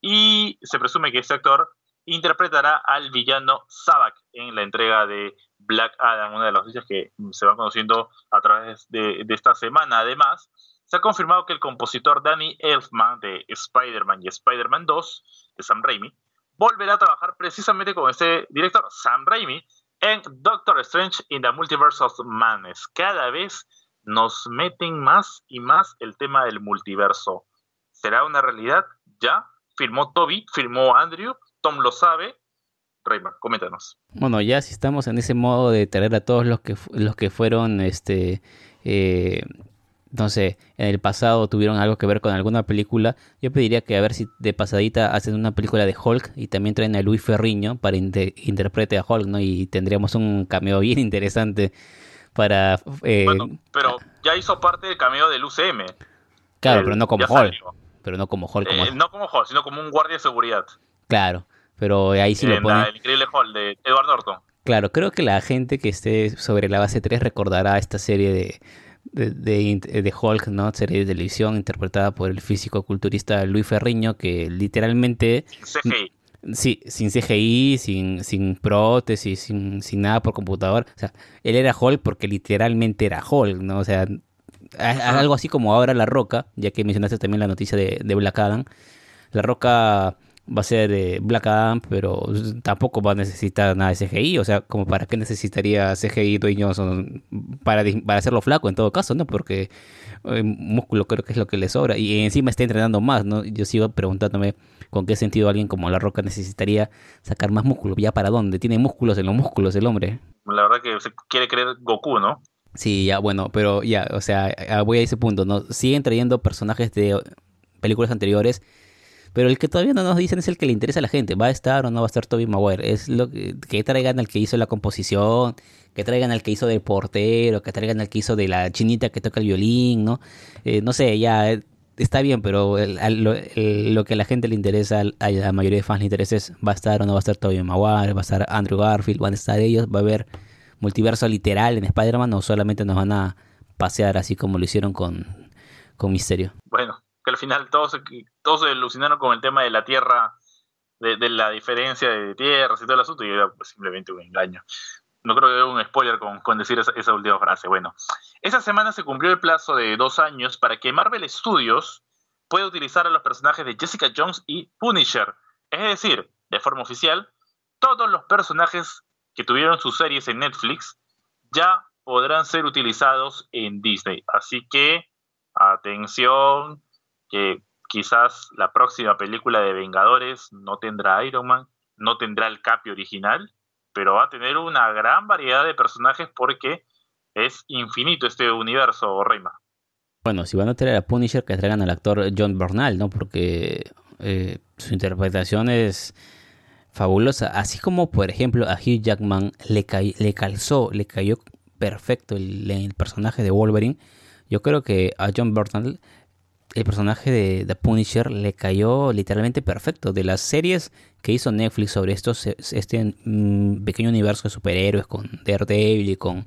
y se presume que este actor interpretará al villano Sabak en la entrega de Black Adam, una de las noticias que se van conociendo a través de, esta semana. Además, se ha confirmado que el compositor Danny Elfman de Spider-Man y Spider-Man 2, de Sam Raimi, volverá a trabajar precisamente con este director, Sam Raimi, en Doctor Strange in the Multiverse of Madness. Cada vez nos meten más y más el tema del multiverso. ¿Será una realidad? Ya firmó Toby, firmó Andrew, Tom lo sabe. Raymond, coméntanos.
Bueno, ya si estamos en ese modo de traer a todos los que los que fueron este eh, no sé, en el pasado tuvieron algo que ver con alguna película, yo pediría que a ver si de pasadita hacen una película de Hulk y también traen a Luis Ferriño para interprete a Hulk, ¿no? Y tendríamos un cameo bien interesante para...
Eh, bueno, pero ya hizo parte del cameo del UCM.
Claro, pero no como Hulk. Pero no como Hulk.
Eh, no como Hulk, sino como un guardia de seguridad.
Claro. Pero ahí sí lo pone.
El increíble Hall de Edward Norton.
Claro, creo que la gente que esté sobre la base 3 recordará esta serie de, de, de, Hulk, ¿no? Serie de televisión interpretada por el físico culturista Luis Ferriño, que literalmente.
Sin CGI.
Sí, sin CGI, sin, sin prótesis, sin, sin nada por computador. O sea, él era Hulk porque literalmente era Hulk, ¿no? O sea, algo así como ahora La Roca, ya que mencionaste también la noticia de, de Black Adam. La Roca va a ser eh, Black Adam, pero tampoco va a necesitar nada de CGI, o sea, como para qué necesitaría CGI Dwayne Johnson para, para hacerlo flaco en todo caso, ¿no? Porque eh, músculo creo que es lo que le sobra y encima está entrenando más, ¿no? Yo sigo preguntándome con qué sentido alguien como La Roca necesitaría sacar más músculo, ya para dónde, tiene músculos en los músculos el hombre.
La verdad que se quiere creer Goku, ¿no?
Sí, ya, bueno, pero ya, o sea, voy a ese punto, ¿no? Siguen trayendo personajes de películas anteriores pero el que todavía no nos dicen es el que le interesa a la gente. ¿Va a estar o no va a estar Toby Maguire? Es lo que, traigan al que hizo la composición, que traigan al que hizo del portero, que traigan al que hizo de la chinita que toca el violín, ¿no? Eh, no sé, ya eh, está bien, pero lo, que a la gente le interesa, a la mayoría de fans le interesa es, ¿va a estar o no va a estar Toby Maguire? ¿Va a estar Andrew Garfield? ¿Van a estar ellos? ¿Va a haber multiverso literal en Spider-Man o solamente nos van a pasear así como lo hicieron con, con Misterio.
Bueno, que al final todos, todos se alucinaron con el tema de la Tierra, de, la diferencia de tierras y todo el asunto, y era pues, simplemente un engaño. No creo que haya un spoiler con, con decir esa, esa, última frase. Bueno, esa semana se cumplió el plazo de dos años para que Marvel Studios pueda utilizar a los personajes de Jessica Jones y Punisher. Es decir, de forma oficial, todos los personajes que tuvieron sus series en Netflix ya podrán ser utilizados en Disney. Así que, atención, que quizás la próxima película de Vengadores no tendrá Iron Man, no tendrá el Capi original, pero va a tener una gran variedad de personajes porque es infinito este universo, Reima.
Bueno, si van a traer a Punisher, que traigan al actor John Bernal, ¿no? Porque eh, su interpretación es fabulosa. Así como, por ejemplo, a Hugh Jackman le, le calzó, le cayó perfecto el, personaje de Wolverine. Yo creo que a John Bernal el personaje de The Punisher le cayó literalmente perfecto. De las series que hizo Netflix sobre estos, este mm, pequeño universo de superhéroes con Daredevil y con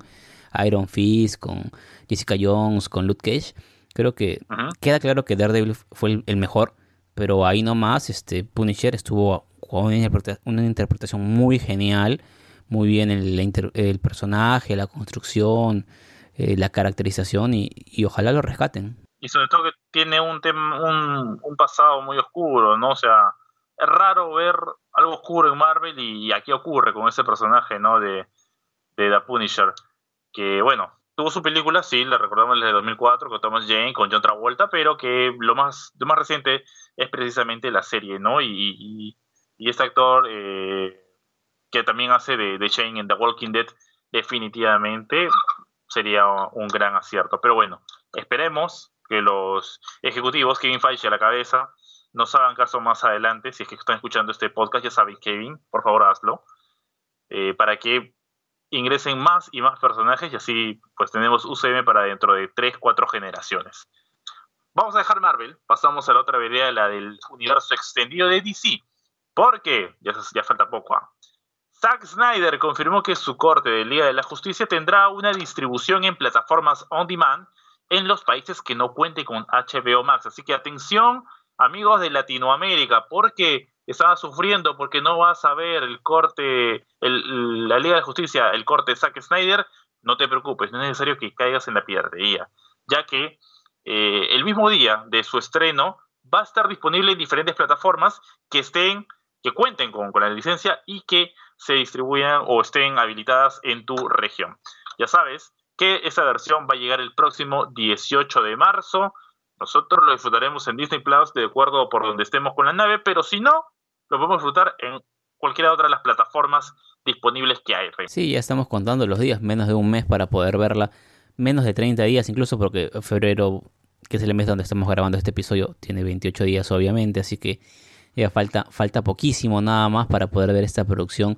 Iron Fist, con Jessica Jones, con Luke Cage, creo que queda claro que Daredevil fue el, mejor, pero ahí nomás este Punisher estuvo con una, interpretación muy genial, muy bien el, el personaje, la construcción, eh, la caracterización y, y ojalá lo rescaten
y sobre todo que tiene un, un, pasado muy oscuro, ¿no? O sea, es raro ver algo oscuro en Marvel y, aquí ocurre con ese personaje, ¿no? De, de The Punisher, que bueno, tuvo su película, sí, la recordamos desde 2004 con Thomas Jane, con John Travolta, pero que lo más, lo más reciente es precisamente la serie, ¿no? Y, y, este actor eh, que también hace de, de Shane en The Walking Dead, definitivamente sería un gran acierto. Pero bueno, esperemos que los ejecutivos, Kevin Feige a la cabeza, nos hagan caso más adelante. Si es que están escuchando este podcast, ya saben, Kevin, por favor hazlo. Eh, para que ingresen más y más personajes y así pues tenemos UCM para dentro de 3, 4 generaciones. Vamos a dejar Marvel, pasamos a la otra idea, la del universo extendido de DC. Porque, ya, ya falta poco, ¿ah? Zack Snyder confirmó que su corte de Liga de la Justicia tendrá una distribución en plataformas on demand en los países que no cuenten con HBO Max. Así que atención, amigos de Latinoamérica, porque estaba sufriendo porque no vas a ver el corte, la Liga de Justicia, el corte de Zack Snyder, no te preocupes, no es necesario que caigas en la piratería, ya que eh, el mismo día de su estreno va a estar disponible en diferentes plataformas que estén, que cuenten con, con la licencia y que se distribuyan o estén habilitadas en tu región. Ya sabes, que esa versión va a llegar el próximo 18 de marzo. Nosotros lo disfrutaremos en Disney Plus de acuerdo por donde estemos con la nave, pero si no, lo podemos disfrutar en cualquiera otra de las plataformas disponibles que hay.
Sí, ya estamos contando los días, menos de un mes para poder verla, menos de 30 días incluso porque febrero, que es el mes donde estamos grabando este episodio, tiene 28 días obviamente, así que ya falta, falta poquísimo nada más para poder ver esta producción.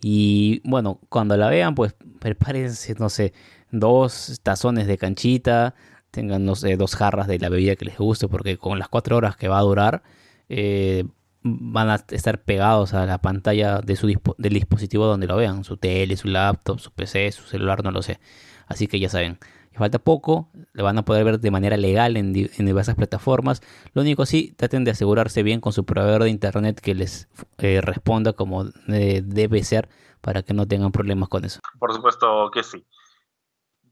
Y bueno, cuando la vean, pues prepárense, no sé, dos tazones de canchita, tengan no dos jarras de la bebida que les guste, porque con las cuatro horas que va a durar, eh, van a estar pegados a la pantalla de su del dispositivo donde lo vean, su tele, su laptop, su PC, su celular, no lo sé. Así que ya saben, falta poco, lo van a poder ver de manera legal en, diversas plataformas. Lo único sí, traten de asegurarse bien con su proveedor de internet que les eh, responda como eh, debe ser para que no tengan problemas con eso.
Por supuesto que sí.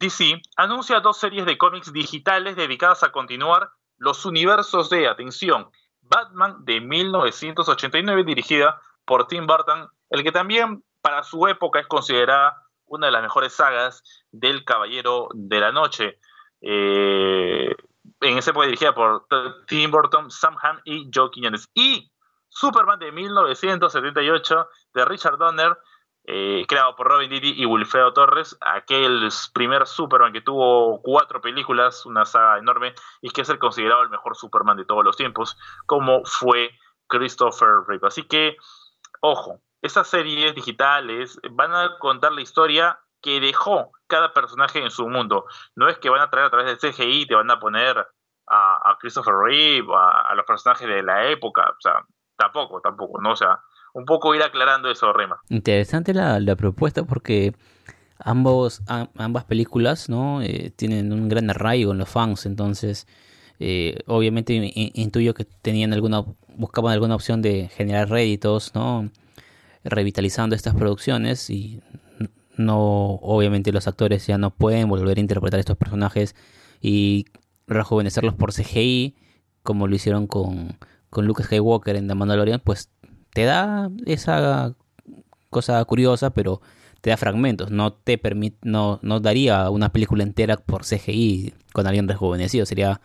DC anuncia dos series de cómics digitales dedicadas a continuar los universos de, atención, Batman de 1989 dirigida por Tim Burton, el que también para su época es considerada una de las mejores sagas del Caballero de la Noche. Eh, en esa época dirigida por Tim Burton, Sam Hamm y Joe Quiñones. Y Superman de 1978 de Richard Donner, eh, creado por Robin Diddy y Wilfredo Torres, aquel primer Superman que tuvo cuatro películas, una saga enorme, y que es el considerado el mejor Superman de todos los tiempos, como fue Christopher Reeve. Así que, ojo, estas series digitales van a contar la historia que dejó cada personaje en su mundo. No es que van a traer a través del CGI, te van a poner a, Christopher Reeve, a, a los personajes de la época, o sea, tampoco, tampoco, ¿no? O sea, un poco ir aclarando eso, Rema.
Interesante la, propuesta porque ambos, ambas películas ¿no? Eh, tienen un gran arraigo en los fans, entonces eh, obviamente intuyo que tenían alguna, buscaban alguna opción de generar réditos, ¿no? revitalizando estas producciones y no, obviamente los actores ya no pueden volver a interpretar estos personajes y rejuvenecerlos por CGI, como lo hicieron con, con Luke Skywalker en The Mandalorian, pues te da esa cosa curiosa, pero te da fragmentos, no te permite, no, no daría una película entera por CGI con alguien rejuvenecido, sería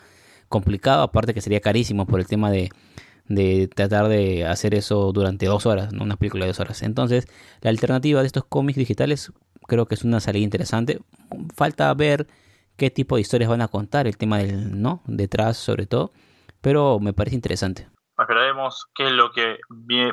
complicado, aparte que sería carísimo por el tema de, de tratar de hacer eso durante dos horas, ¿no? una película de dos horas. Entonces, la alternativa de estos cómics digitales creo que es una salida interesante. Falta ver qué tipo de historias van a contar, el tema del no, detrás sobre todo, pero me parece interesante.
Esperaremos qué es lo que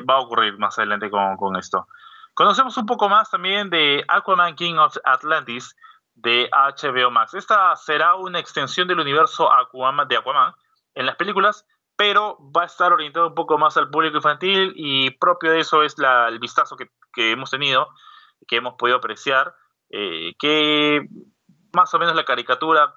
va a ocurrir más adelante con, con esto. Conocemos un poco más también de Aquaman King of Atlantis de HBO Max. Esta será una extensión del universo Aquaman, de Aquaman en las películas, pero va a estar orientado un poco más al público infantil y propio de eso es la, el vistazo que, que, hemos tenido, que hemos podido apreciar, eh, que más o menos la caricatura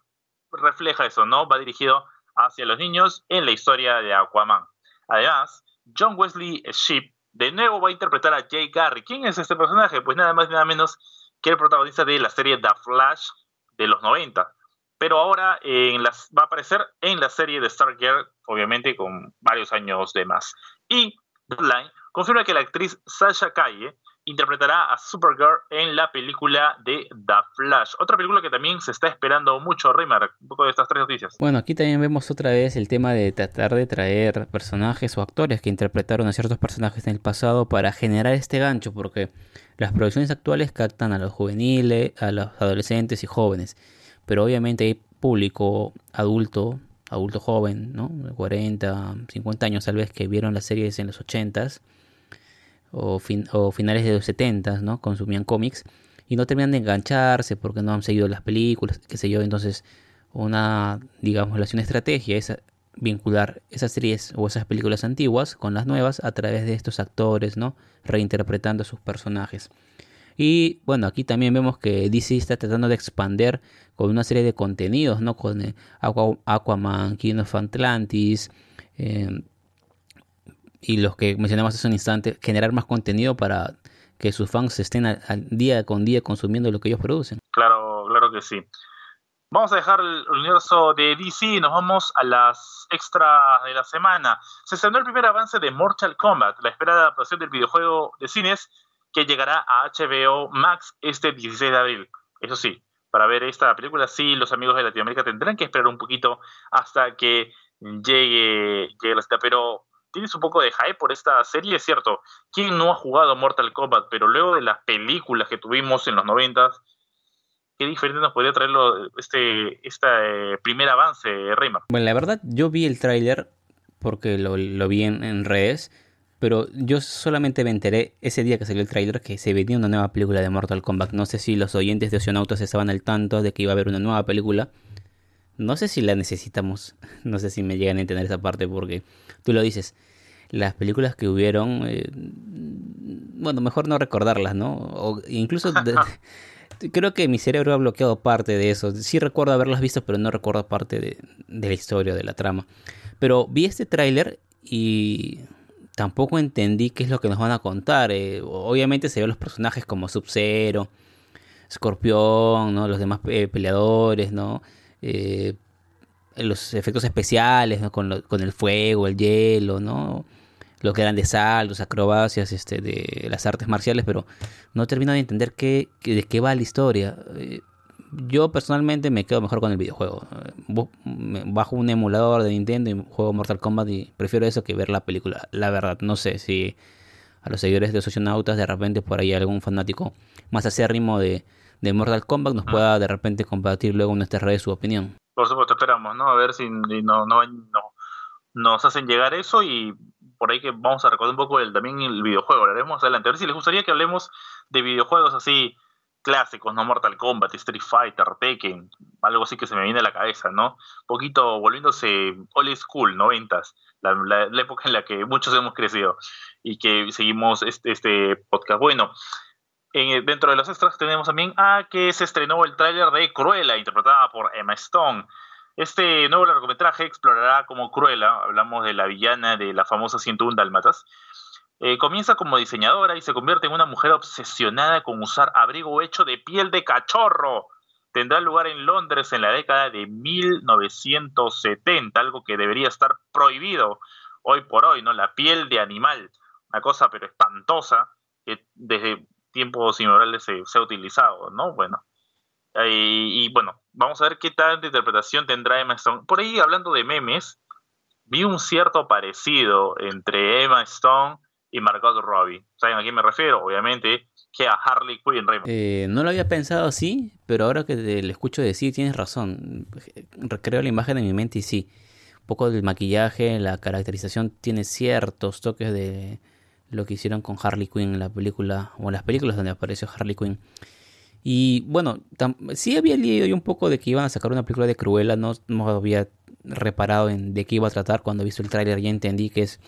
refleja eso, ¿no? Va dirigido hacia los niños en la historia de Aquaman. Además, John Wesley Shipp de nuevo va a interpretar a Jay Garry. ¿Quién es este personaje? Pues nada más y nada menos que el protagonista de la serie The Flash de los 90. Pero ahora va a aparecer en la serie de Stargirl, obviamente con varios años de más. Y Deadline confirma que la actriz Sasha Calle interpretará a Supergirl en la película de The Flash. Otra película que también se está esperando mucho, Rimmer, un poco de estas tres noticias.
Bueno, aquí también vemos otra vez el tema de tratar de traer personajes o actores que interpretaron a ciertos personajes en el pasado para generar este gancho, porque las producciones actuales captan a los juveniles, a los adolescentes y jóvenes, pero obviamente hay público adulto, adulto joven, ¿no? 40, 50 años tal vez que vieron las series en los 80s o, o finales de los 70, ¿no? Consumían cómics y no terminan de engancharse porque no han seguido las películas, qué sé yo. Entonces, una, digamos, una estrategia es vincular esas series o esas películas antiguas con las nuevas a través de estos actores, ¿no? Reinterpretando sus personajes. Y bueno, aquí también vemos que DC está tratando de expander con una serie de contenidos, ¿no? Con eh, Aquaman, King of Atlantis, eh, y los que mencionamos hace un instante, generar más contenido para que sus fans estén al, día con día consumiendo lo que ellos producen.
Claro, claro que sí. Vamos a dejar el universo de DC y nos vamos a las extras de la semana. Se estrenó el primer avance de Mortal Kombat, la esperada adaptación del videojuego de cines que llegará a HBO Max este 16 de abril. Eso sí, para ver esta película, sí, los amigos de Latinoamérica tendrán que esperar un poquito hasta que llegue, llegue la cita, pero tienes un poco de hype por esta serie, es cierto. ¿Quién no ha jugado Mortal Kombat? Pero luego de las películas que tuvimos en los 90, ¿qué diferente nos podría traer este, este primer avance, Rayman?
Bueno, la verdad, yo vi el tráiler porque lo, vi en, redes, pero yo solamente me enteré ese día que salió el tráiler que se venía una nueva película de Mortal Kombat. No sé si los oyentes de Oceanautas estaban al tanto de que iba a haber una nueva película. No sé si la necesitamos, no sé si me llegan a entender esa parte porque tú lo dices, las películas que hubieron, eh, bueno, mejor no recordarlas, ¿no? O incluso creo que mi cerebro ha bloqueado parte de eso. Sí recuerdo haberlas visto, pero no recuerdo parte de, la historia, de la trama. Pero vi este tráiler y tampoco entendí qué es lo que nos van a contar. Eh, obviamente se ven los personajes como Sub-Zero, Scorpión, ¿no? Los demás eh, peleadores, ¿no? Los efectos especiales, ¿no? con, con el fuego, el hielo, ¿no? los grandes saltos, acrobacias este, de las artes marciales, pero no termino de entender qué, de qué va la historia. Eh, yo personalmente me quedo mejor con el videojuego. Bajo un emulador de Nintendo y juego Mortal Kombat y prefiero eso que ver la película. La verdad, no sé si a los seguidores de Socionautas de repente por ahí algún fanático más acérrimo de, de Mortal Kombat nos pueda de repente compartir luego en nuestras redes su opinión.
Por supuesto, esperamos, ¿no? A ver si no, no, no nos hacen llegar eso y por ahí que vamos a recordar un poco el, también el videojuego, haremos adelante. A ver si les gustaría que hablemos de videojuegos así clásicos, ¿no? Mortal Kombat, Street Fighter, Tekken, algo así que se me viene a la cabeza, ¿no? Un poquito volviéndose old school, noventas, la, la, época en la que muchos hemos crecido y que seguimos este, este podcast. Bueno, dentro de los extras tenemos también a que se estrenó el tráiler de Cruella, interpretada por Emma Stone. Este nuevo largometraje explorará como Cruella, hablamos de la villana de la famosa 101 Dálmatas, eh, comienza como diseñadora y se convierte en una mujer obsesionada con usar abrigo hecho de piel de cachorro. Tendrá lugar en Londres en la década de 1970, algo que debería estar prohibido hoy por hoy, ¿no? La piel de animal, una cosa pero espantosa que desde tiempos inmemoriales se, se, ha utilizado, ¿no? Bueno, y, bueno, vamos a ver qué tanta interpretación tendrá Emma Stone. Por ahí, hablando de memes, vi un cierto parecido entre Emma Stone y Margot Robbie. ¿Saben a quién me refiero? Obviamente que a Harley Quinn.
Eh, no lo había pensado así, pero ahora que le escucho decir, tienes razón. Recreo la imagen en mi mente y sí. Un poco del maquillaje, la caracterización tiene ciertos toques de lo que hicieron con Harley Quinn en la película, o en las películas donde apareció Harley Quinn. Y bueno, sí había leído yo un poco de que iban a sacar una película de Cruella, no, no había reparado en de qué iba a tratar. Cuando he visto el tráiler ya entendí que es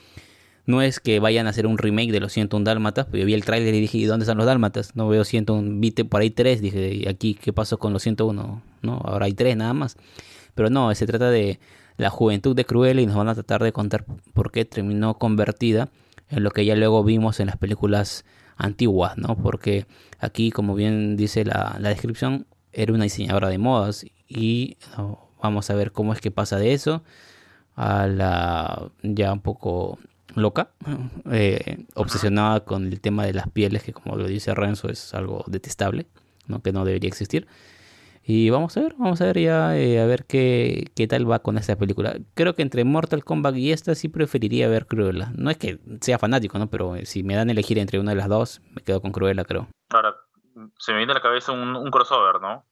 no es que vayan a hacer un remake de los 101 Dálmatas, pero yo vi el tráiler y dije, ¿y dónde están los Dálmatas? No veo 101, vi por ahí tres, dije, ¿y aquí qué pasó con los 101? No, ahora hay tres nada más. Pero no, se trata de la juventud de Cruella y nos van a tratar de contar por qué terminó convertida en lo que ya luego vimos en las películas antiguas, ¿no? Porque aquí, como bien dice la, la descripción, era una diseñadora de modas y vamos a ver cómo es que pasa de eso a la ya un poco loca, eh, obsesionada con el tema de las pieles, que como lo dice Renzo es algo detestable, ¿no? que no debería existir. Y vamos a ver, vamos a ver ya, eh, a ver qué, qué tal va con esta película. Creo que entre Mortal Kombat y esta sí preferiría ver Cruella. No es que sea fanático, ¿no? Pero si me dan a elegir entre una de las dos, me quedo con Cruella, creo.
Ahora, se me viene a la cabeza un, crossover, ¿no?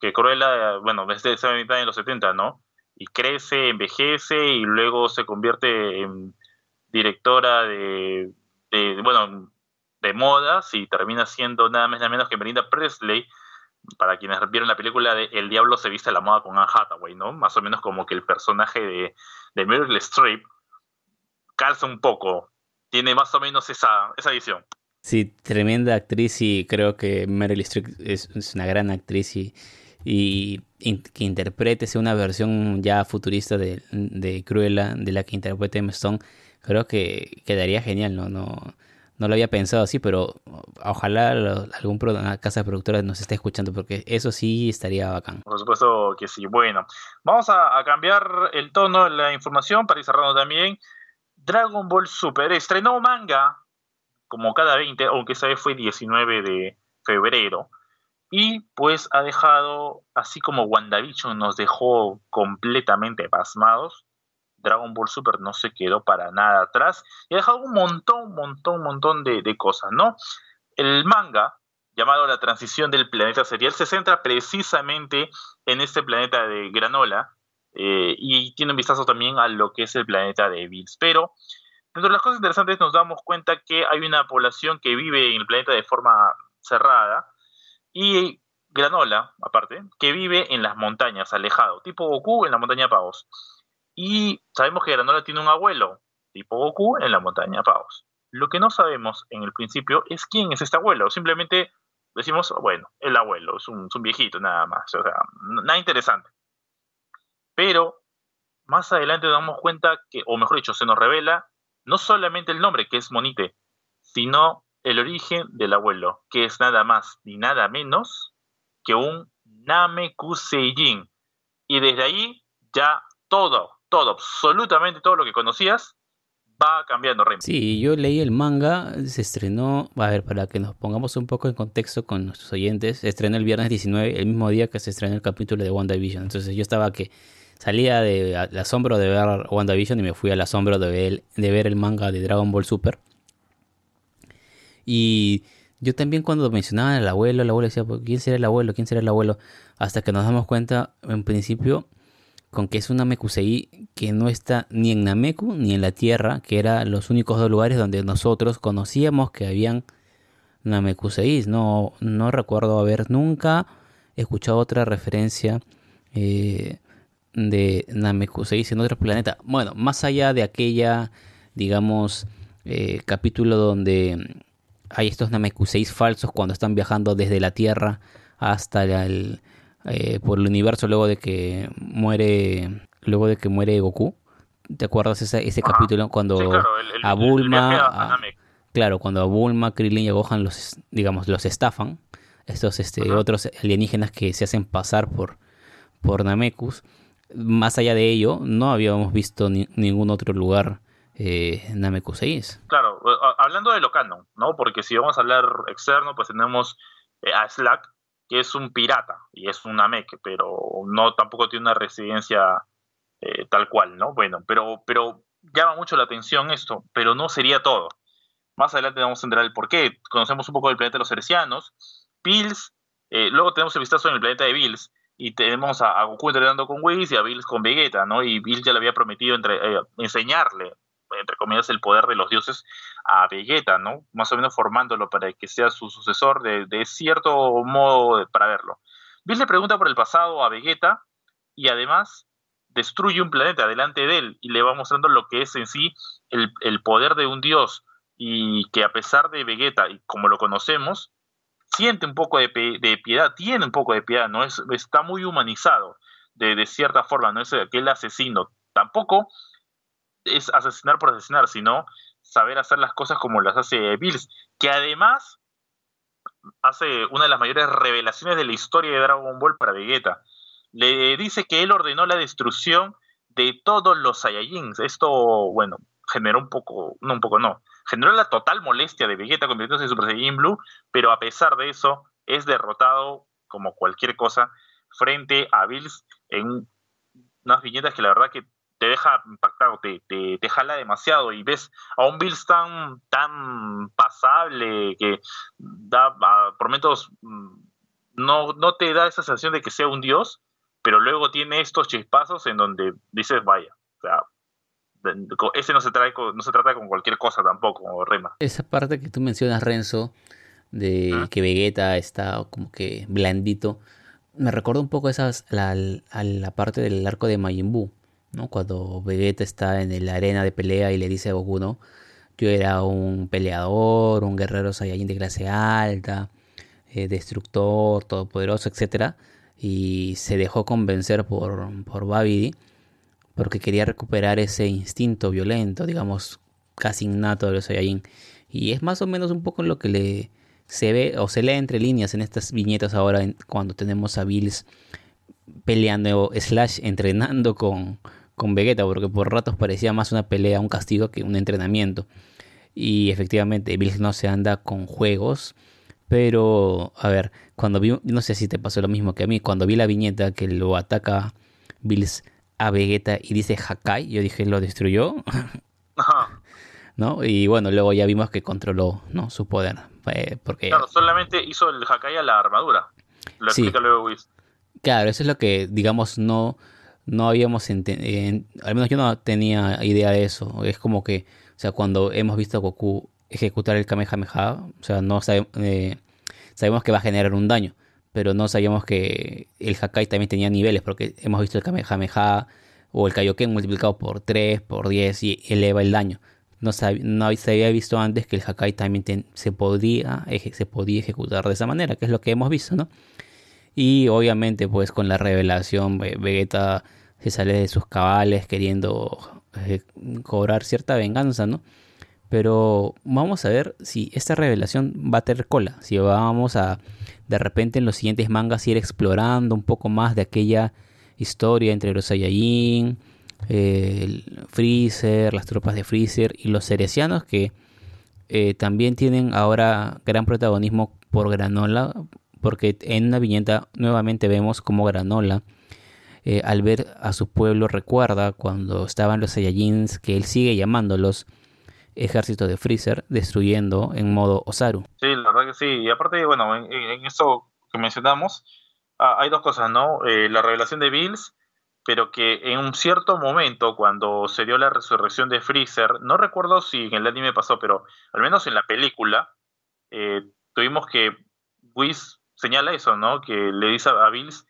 Que Cruella, bueno, desde esa mitad de los 70, ¿no? Y crece, envejece y luego se convierte en directora de, bueno, de modas y termina siendo nada más nada menos que Melinda Presley, para quienes vieron la película de El Diablo se viste a la moda con Anne Hathaway, ¿no? Más o menos como que el personaje de, de Meryl Streep calza un poco, tiene más o menos esa, esa visión.
Sí, tremenda actriz y creo que Meryl Streep es, una gran actriz y, y que interprete una versión ya futurista de, de Cruella, de la que interprete Emma Stone, creo que quedaría genial, ¿no? No, no lo había pensado así, pero ojalá algún una casa productora nos esté escuchando, porque eso sí estaría bacán.
Por supuesto que sí. Bueno, vamos a, cambiar el tono de la información para ir cerrando también. Dragon Ball Super estrenó manga, como cada 20, aunque esa vez fue 19 de febrero. Y pues ha dejado, así como WandaVision nos dejó completamente pasmados, Dragon Ball Super no se quedó para nada atrás y ha dejado un montón, montón, montón de, cosas, ¿no? El manga, llamado La transición del planeta serial, se centra precisamente en este planeta de granola eh, y tiene un vistazo también a lo que es el planeta de Bills. Pero dentro de las cosas interesantes nos damos cuenta que hay una población que vive en el planeta de forma cerrada y granola, aparte, que vive en las montañas, alejado, tipo Goku en la montaña Pavos. Y sabemos que Granola tiene un abuelo, tipo Goku, en la montaña Paos. Lo que no sabemos en el principio es quién es este abuelo. Simplemente decimos, bueno, el abuelo, es un, viejito nada más. O sea, nada interesante. Pero más adelante nos damos cuenta que, o mejor dicho, se nos revela no solamente el nombre, que es Monite, sino el origen del abuelo, que es nada más ni nada menos que un Namekuseijin. Y desde ahí ya todo, todo, absolutamente todo lo que conocías va cambiando, Remy.
Sí, yo leí el manga, se estrenó, a ver, para que nos pongamos un poco en contexto con nuestros oyentes, se estrenó el viernes 19, el mismo día que se estrenó el capítulo de WandaVision. Entonces yo estaba que salía del asombro de ver WandaVision y me fui al asombro de ver, de ver el manga de Dragon Ball Super. Y yo también cuando mencionaban al abuelo, el abuelo decía, ¿quién será el abuelo? ¿Quién será el abuelo? Hasta que nos damos cuenta, en principio, con que es una Namekusei que no está ni en Nameku ni en la Tierra, que eran los únicos dos lugares donde nosotros conocíamos que habían Namekuseis. No, no recuerdo haber nunca escuchado otra referencia eh, de Namekuseis en otro planeta. Bueno, más allá de aquella, digamos, eh, capítulo donde hay estos Namekuseis falsos cuando están viajando desde la Tierra hasta el, eh, por el universo luego de que muere luego de que muere Goku. ¿Te acuerdas ese, ese capítulo cuando a Bulma, claro, cuando a Bulma, Krillin y Gohan los digamos los estafan, estos este otros alienígenas que se hacen pasar por por Namekus. Más allá de ello, no habíamos visto ningún otro lugar eh, Nameku 6.
Claro, hablando de lo canon, ¿no? Porque si vamos a hablar externo, pues tenemos eh, a Slack, que es un pirata y es un Namek, pero no tampoco tiene una residencia eh, tal cual, ¿no? Bueno, pero, pero llama mucho la atención esto, pero no sería todo. Más adelante vamos a entender el por qué. Conocemos un poco del planeta de los heresianos. Bills, eh, luego tenemos el vistazo en el planeta de Bills, y tenemos a, Goku entrenando con Whis y a Bills con Vegeta, ¿no? Y Bills ya le había prometido entre, enseñarle entre comillas, el poder de los dioses a Vegeta, ¿no? Más o menos formándolo para que sea su sucesor de, cierto modo para verlo. Bill le pregunta por el pasado a Vegeta y además destruye un planeta delante de él y le va mostrando lo que es en sí el, poder de un dios y que a pesar de Vegeta y como lo conocemos, siente un poco de, piedad, tiene un poco de piedad, ¿no? Es, está muy humanizado de, de cierta forma, no es aquel asesino. Tampoco es asesinar por asesinar, sino saber hacer las cosas como las hace Bills, que además hace una de las mayores revelaciones de la historia de Dragon Ball para Vegeta. Le dice que él ordenó la destrucción de todos los Saiyajins. Esto, bueno, generó un poco, no un poco, no, generó la total molestia de Vegeta convirtiéndose en Super Saiyajin Blue, pero a pesar de eso es derrotado como cualquier cosa frente a Bills en unas viñetas que la verdad que te deja impactado, te, te, jala demasiado y ves a un Bills tan, tan pasable que da por momentos mm, no, no te da esa sensación de que sea un dios, pero luego tiene estos chispazos en donde dices, vaya, o sea, ese no se, trae, no se trata con cualquier cosa tampoco, Rema.
Esa parte que tú mencionas, Renzo, de que Vegeta está como que blandito, me recuerda un poco esas, la, a la parte del arco de Majin Buu ¿no? Cuando Vegeta está en la arena de pelea y le dice a Goku, ¿no? Yo era un peleador, un guerrero Saiyajin de clase alta, eh, destructor, todopoderoso, etc. Y se dejó convencer por, por Babidi porque quería recuperar ese instinto violento, digamos, casi innato de los Saiyajin. Y es más o menos un poco lo que le se ve o se lee entre líneas en estas viñetas ahora cuando tenemos a Bills peleando slash entrenando con, con Vegeta, porque por ratos parecía más una pelea, un castigo que un entrenamiento. Y efectivamente, Bills no se anda con juegos. Pero, a ver, cuando vi, no sé si te pasó lo mismo que a mí, cuando vi la viñeta que lo ataca Bills a Vegeta y dice Hakai, yo dije, ¿lo destruyó? ¿No? Y bueno, luego ya vimos que controló ¿no? su poder. porque...
Claro, solamente hizo el Hakai a la armadura. Lo explica luego
Claro, eso es lo que, digamos, no, no habíamos entendido, al menos yo no tenía idea de eso. Es como que, o sea, cuando hemos visto a Goku ejecutar el Kamehameha, o sea, no eh, sabemos que va a generar un daño, pero no sabíamos que el Hakai también tenía niveles, porque hemos visto el Kamehameha o el Kaioken multiplicado por 3, por 10 y eleva el daño. No, no se había visto antes que el Hakai también se, podía, se podía ejecutar de esa manera, que es lo que hemos visto, ¿no? Y obviamente pues con la revelación Vegeta se sale de sus cabales queriendo eh, cobrar cierta venganza, ¿no? Pero vamos a ver si esta revelación va a tener cola, si vamos a de repente en los siguientes mangas ir explorando un poco más de aquella historia entre los Saiyajin, el Freezer, las tropas de Freezer y los Ceresianos que eh, también tienen ahora gran protagonismo por Granola porque en una viñeta nuevamente vemos como Granola eh, al ver a su pueblo recuerda cuando estaban los Saiyajins que él sigue llamándolos ejército de Freezer destruyendo en modo Osaru.
Sí, la verdad que sí. Y aparte, bueno, en, en eso que mencionamos, ah, hay dos cosas, ¿no? Eh, la revelación de Bills, pero que en un cierto momento, cuando se dio la resurrección de Freezer, no recuerdo si en el anime pasó, pero al menos en la película, eh, tuvimos que Whis señala eso, ¿no? Que le dice a Bills,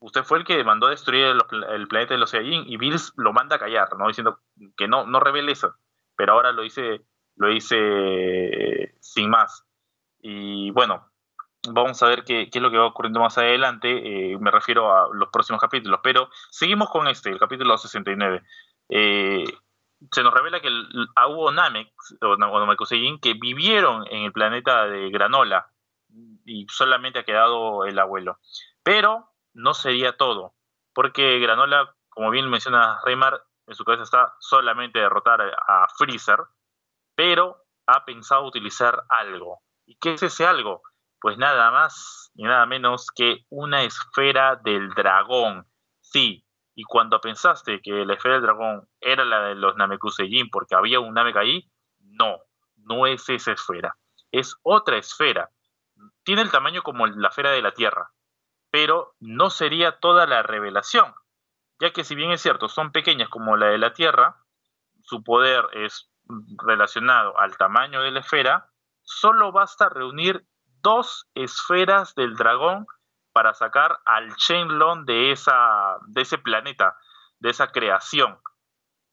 usted fue el que mandó a destruir el, planeta de los Saiyajin y Bills lo manda a callar, ¿no? Diciendo que no, no revele eso, pero ahora lo dice, lo dice sin más. Y bueno, vamos a ver qué, es lo que va ocurriendo más adelante. Eh, me refiero a los próximos capítulos. Pero seguimos con este, el capítulo 69. Eh, se nos revela que hubo Namek o Namekusei que vivieron en el planeta de Granola y solamente ha quedado el abuelo. Pero no sería todo, porque Granola, como bien menciona Reymar, en su cabeza está solamente derrotar a Freezer, pero ha pensado utilizar algo. ¿Y qué es ese algo? Pues nada más y nada menos que una esfera del dragón. Sí, y cuando pensaste que la esfera del dragón era la de los Namekusei porque había un Namek ahí, no, no es esa esfera. Es otra esfera. Tiene el tamaño como la esfera de la Tierra, pero no sería toda la revelación, ya que si bien es cierto, son pequeñas como la de la Tierra, su poder es relacionado al tamaño de la esfera, solo basta reunir dos esferas del dragón para sacar al Shenlong de, esa, de ese planeta, de esa creación.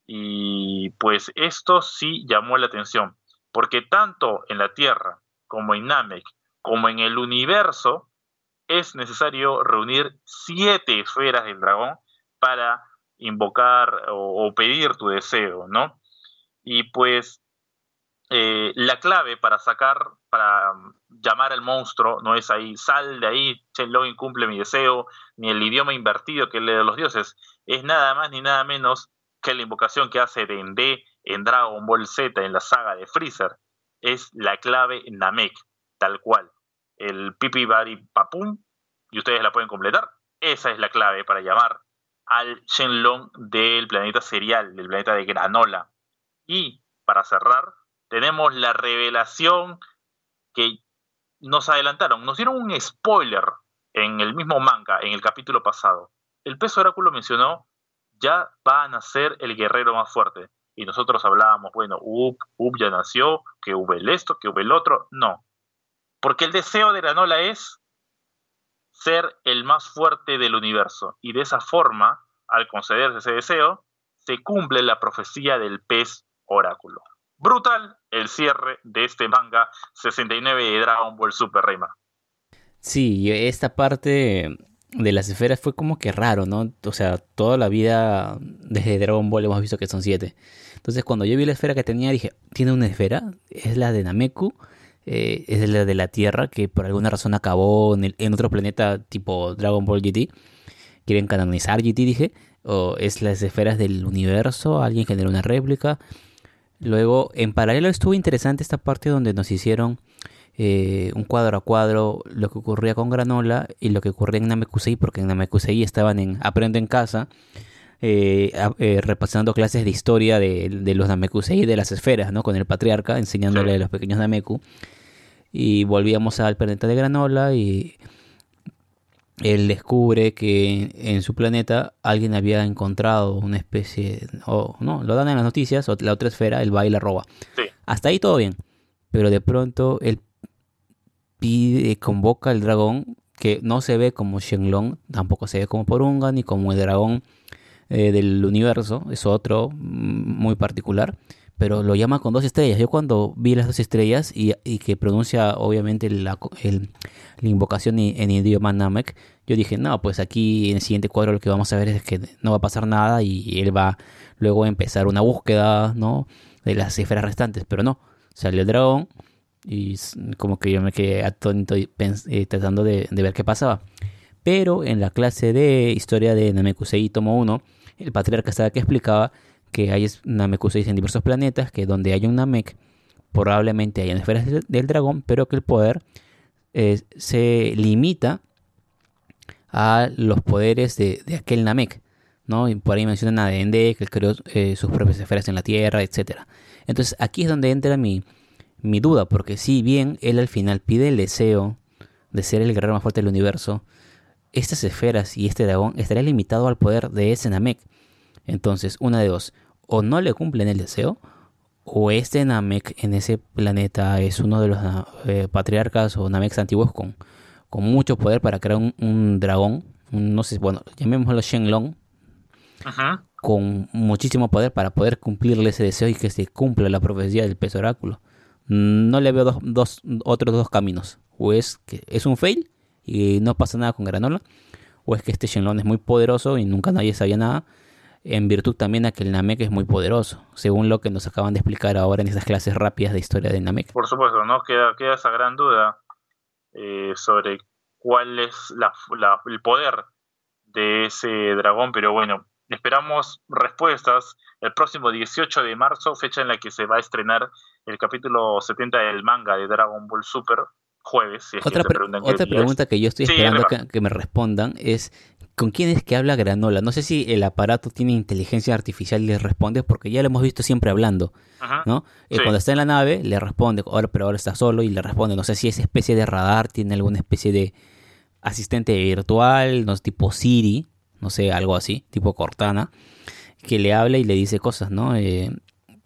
Y pues esto sí llamó la atención, porque tanto en la Tierra como en Namek, como en el universo, es necesario reunir siete esferas del dragón para invocar o, pedir tu deseo, ¿no? Y pues eh, la clave para sacar, para llamar al monstruo, no es ahí, sal de ahí, Shenlong incumple mi deseo, ni el idioma invertido que lee de los dioses, es nada más ni nada menos que la invocación que hace Dende en Dragon Ball Z en la saga de Freezer. Es la clave Namek, tal cual. El pipi bari papum, y ustedes la pueden completar. Esa es la clave para llamar al Shenlong del planeta serial, del planeta de granola. Y para cerrar, tenemos la revelación que nos adelantaron, nos dieron un spoiler en el mismo manga, en el capítulo pasado. El peso oráculo mencionó, ya va a nacer el guerrero más fuerte. Y nosotros hablábamos, bueno, Up, Up ya nació, que hubo el esto, que hubo el otro. No. Porque el deseo de Granola es ser el más fuerte del universo. Y de esa forma, al concederse ese deseo, se cumple la profecía del pez oráculo. Brutal el cierre de este manga 69 de Dragon Ball Super Rayman.
Sí, esta parte de las esferas fue como que raro, ¿no? O sea, toda la vida desde Dragon Ball hemos visto que son siete. Entonces, cuando yo vi la esfera que tenía, dije, ¿tiene una esfera? Es la de Nameku eh, es la de la Tierra, que por alguna razón acabó en, otro planeta tipo Dragon Ball GT. Quieren canonizar GT, dije. O es las esferas del universo, alguien generó una réplica. Luego, en paralelo estuvo interesante esta parte donde nos hicieron eh, un cuadro a cuadro lo que ocurría con Granola y lo que ocurría en Namekusei, porque en Namekusei estaban en Aprende en Casa, eh, repasando clases de historia de, de los Namekusei de las esferas, ¿no? Con el patriarca, enseñándole a los pequeños Nameku y volvíamos al planeta de Granola y él descubre que en su planeta alguien había encontrado una especie, o no, lo dan en las noticias, o la otra esfera, él va y la roba. Hasta ahí todo bien, pero de pronto él pide, convoca al dragón que no se ve como Shenlong, tampoco se ve como Porunga, ni como el dragón eh, del universo, es otro mm, muy particular pero lo llama con dos estrellas. Yo cuando vi las dos estrellas y, que pronuncia obviamente la, invocación en, idioma Namek, yo dije, no, pues aquí en el siguiente cuadro lo que vamos a ver es que no va a pasar nada y él va luego a empezar una búsqueda, ¿no? De las esferas restantes, pero no, salió el dragón y como que yo me quedé atónito eh, tratando de, ver qué pasaba. Pero en la clase de historia de Namekusei tomo 1, el patriarca que explicaba que hay Namekuseis en diversos planetas, que donde hay un Namek, probablemente hayan esferas del, dragón, pero que el poder eh, se limita a los poderes de, aquel Namek. ¿no? Y por ahí mencionan a Dende, que creó eh, sus propias esferas en la Tierra, etc. Entonces aquí es donde entra mi, mi duda, porque si bien él al final pide el deseo de ser el guerrero más fuerte del universo, estas esferas y este dragón estaría limitado al poder de ese Namek. Entonces, una de dos, o no le cumplen el deseo, o este Namek en ese planeta es uno de los eh, patriarcas o Nameks antiguos con, con mucho poder para crear un, dragón, no sé, bueno, llamémoslo Shenlong, con muchísimo poder para poder cumplirle ese deseo y que se cumpla la profecía del pez oráculo. no le veo dos, dos, otros dos caminos. O es que es un fail y no pasa nada con Granola, o es que este Shenlong es muy poderoso y nunca nadie sabía nada, en virtud también a que el Namek es muy poderoso, según lo que nos acaban de explicar ahora en esas clases rápidas de historia del Namek.
Por supuesto, ¿no? Queda, queda esa gran duda eh, sobre cuál es el poder de ese dragón, pero bueno, esperamos respuestas el próximo 18 de marzo, fecha en la que se va a estrenar el capítulo 70 del manga de Dragon Ball Super, jueves.
otra, otra pregunta que yo estoy esperando que, me respondan es, ¿con quién es que habla Granola? No sé si el aparato tiene inteligencia artificial y le responde, porque ya lo hemos visto siempre hablando, ¿no? Eh, cuando está en la nave, le responde, ahora, pero ahora está solo y le responde. No sé si es especie de radar, tiene alguna especie de asistente virtual, no sé, tipo Siri, no sé, algo así, tipo Cortana, que le habla y le dice cosas, ¿no? Eh,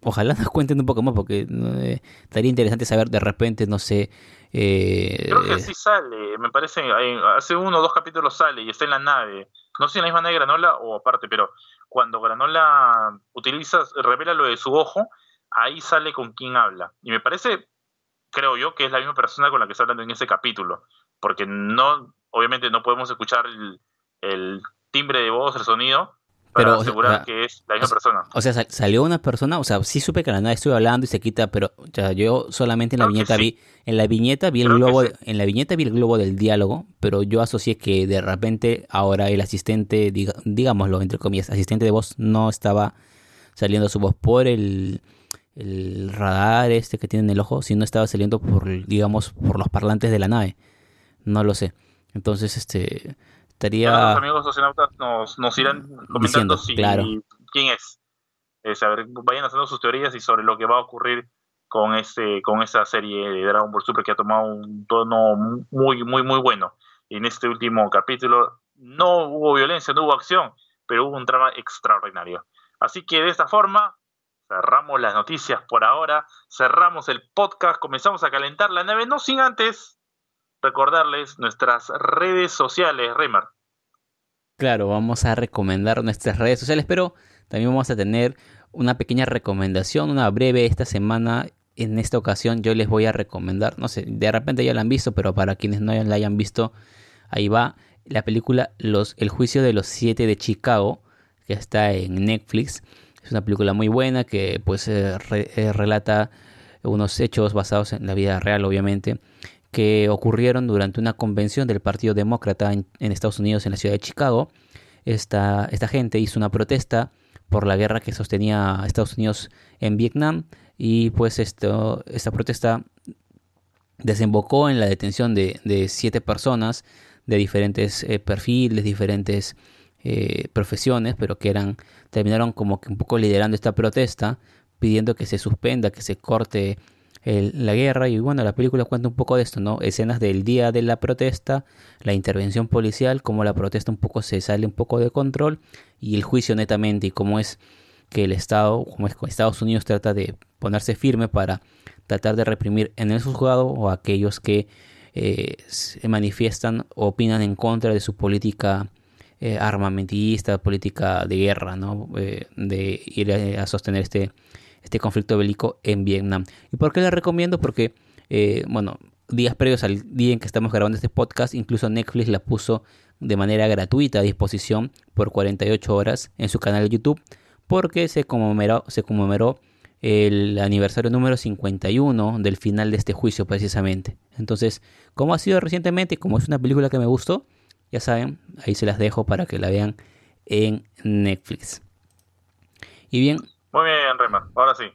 ojalá nos cuenten un poco más porque eh, estaría interesante saber de repente, no sé.
Eh, Creo que sí sale, me parece, hace uno o dos capítulos sale y está en la nave. No sé si en la misma nave de Granola o aparte, pero cuando Granola utiliza, revela lo de su ojo, ahí sale con quién habla. Y me parece, creo yo, que es la misma persona con la que está hablando en ese capítulo. Porque no, obviamente no podemos escuchar el timbre de voz, el sonido, para pero, asegurar que es la misma persona. O
sea, salió una persona, o sea, sí supe que la nada estuve hablando y se quita, pero ya yo solamente en la viñeta vi, en la viñeta vi el globo, en la viñeta vi el globo del diálogo, pero yo asocié que de repente ahora el asistente, digámoslo entre comillas, asistente de voz no estaba saliendo su voz por el, el radar este que tiene en el ojo, sino estaba saliendo por, digamos, por los parlantes de la nave. No lo sé. Entonces, este, Estaría...
los amigos socionautas nos, nos irán comentando si, quién es. vayan haciendo sus teorías y sobre lo que va a ocurrir con este con esa serie de Dragon Ball Super que ha tomado un tono muy muy muy bueno. En este último capítulo no hubo violencia, no hubo acción, pero hubo un drama extraordinario. Así que de esta forma cerramos las noticias por ahora, cerramos el podcast, comenzamos a calentar la nave, no sin antes recordarles nuestras redes sociales, Reimer.
Claro, vamos a recomendar nuestras redes sociales, pero también vamos a tener una pequeña recomendación, una breve esta semana. En esta ocasión yo les voy a recomendar, no sé, de repente ya la han visto, pero para quienes no la hayan visto, ahí va la película Los, El juicio de los siete de Chicago, que está en Netflix. Es una película muy buena que pues eh, eh, relata unos hechos basados en la vida real, obviamente, que ocurrieron durante una convención del Partido Demócrata en, Estados Unidos, en la ciudad de Chicago. Esta, esta gente hizo una protesta por la guerra que sostenía Estados Unidos en Vietnam y pues esto, esta protesta desembocó en la detención de, siete personas de diferentes eh, perfiles, diferentes eh, profesiones, pero que eran terminaron como que un poco liderando esta protesta, pidiendo que se suspenda, que se corte la guerra y bueno, la película cuenta un poco de esto, ¿no? Escenas del día de la protesta, la intervención policial, cómo la protesta un poco se sale un poco de control y el juicio netamente y cómo es que el Estado, como es Estados Unidos trata de ponerse firme para tratar de reprimir en el juzgado o aquellos que eh, se manifiestan o opinan en contra de su política eh, armamentista, política de guerra, ¿no? Eh, de ir a sostener este este conflicto bélico en Vietnam. ¿Y por qué la recomiendo? Porque, eh, bueno, días previos al día en que estamos grabando este podcast, incluso Netflix la puso de manera gratuita a disposición por 48 horas en su canal de YouTube, porque se conmemoró, se conmemoró el aniversario número 51 del final de este juicio precisamente. Entonces, como ha sido recientemente, como es una película que me gustó, ya saben, ahí se las dejo para que la vean en Netflix. Y bien,
muy bien, Rema, ahora sí.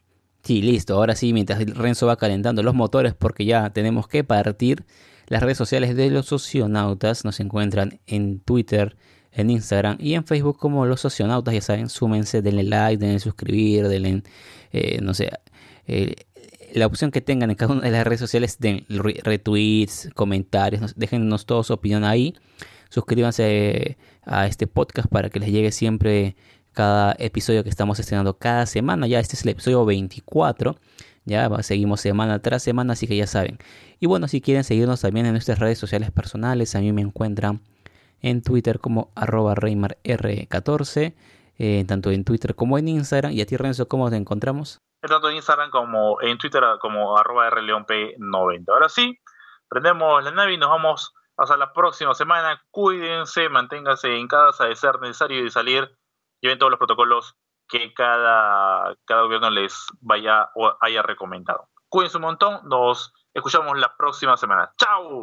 Sí, listo, ahora sí, mientras Renzo va calentando los motores porque ya tenemos que partir. Las redes sociales de los socionautas nos encuentran en Twitter, en Instagram y en Facebook como los socionautas. Ya saben, súmense, denle like, denle suscribir, denle, eh, no sé, eh, la opción que tengan en cada una de las redes sociales, den retweets, comentarios, déjennos toda su opinión ahí. Suscríbanse a este podcast para que les llegue siempre cada episodio que estamos estrenando cada semana. Ya este es el episodio 24. Ya seguimos semana tras semana, así que ya saben. Y bueno, si quieren seguirnos también en nuestras redes sociales personales, a mí me encuentran en Twitter como arroba R14, eh, tanto en Twitter como en Instagram. Y a ti Renzo, ¿cómo te encontramos?
tanto en Instagram como en Twitter como arroba rleonp90. Ahora sí, prendemos la nave y nos vamos hasta la próxima semana. Cuídense, manténganse en casa de ser necesario y salir. Lleven todos los protocolos que cada, cada gobierno les vaya o haya recomendado. Cuídense un montón. Nos escuchamos la próxima semana. ¡Chao!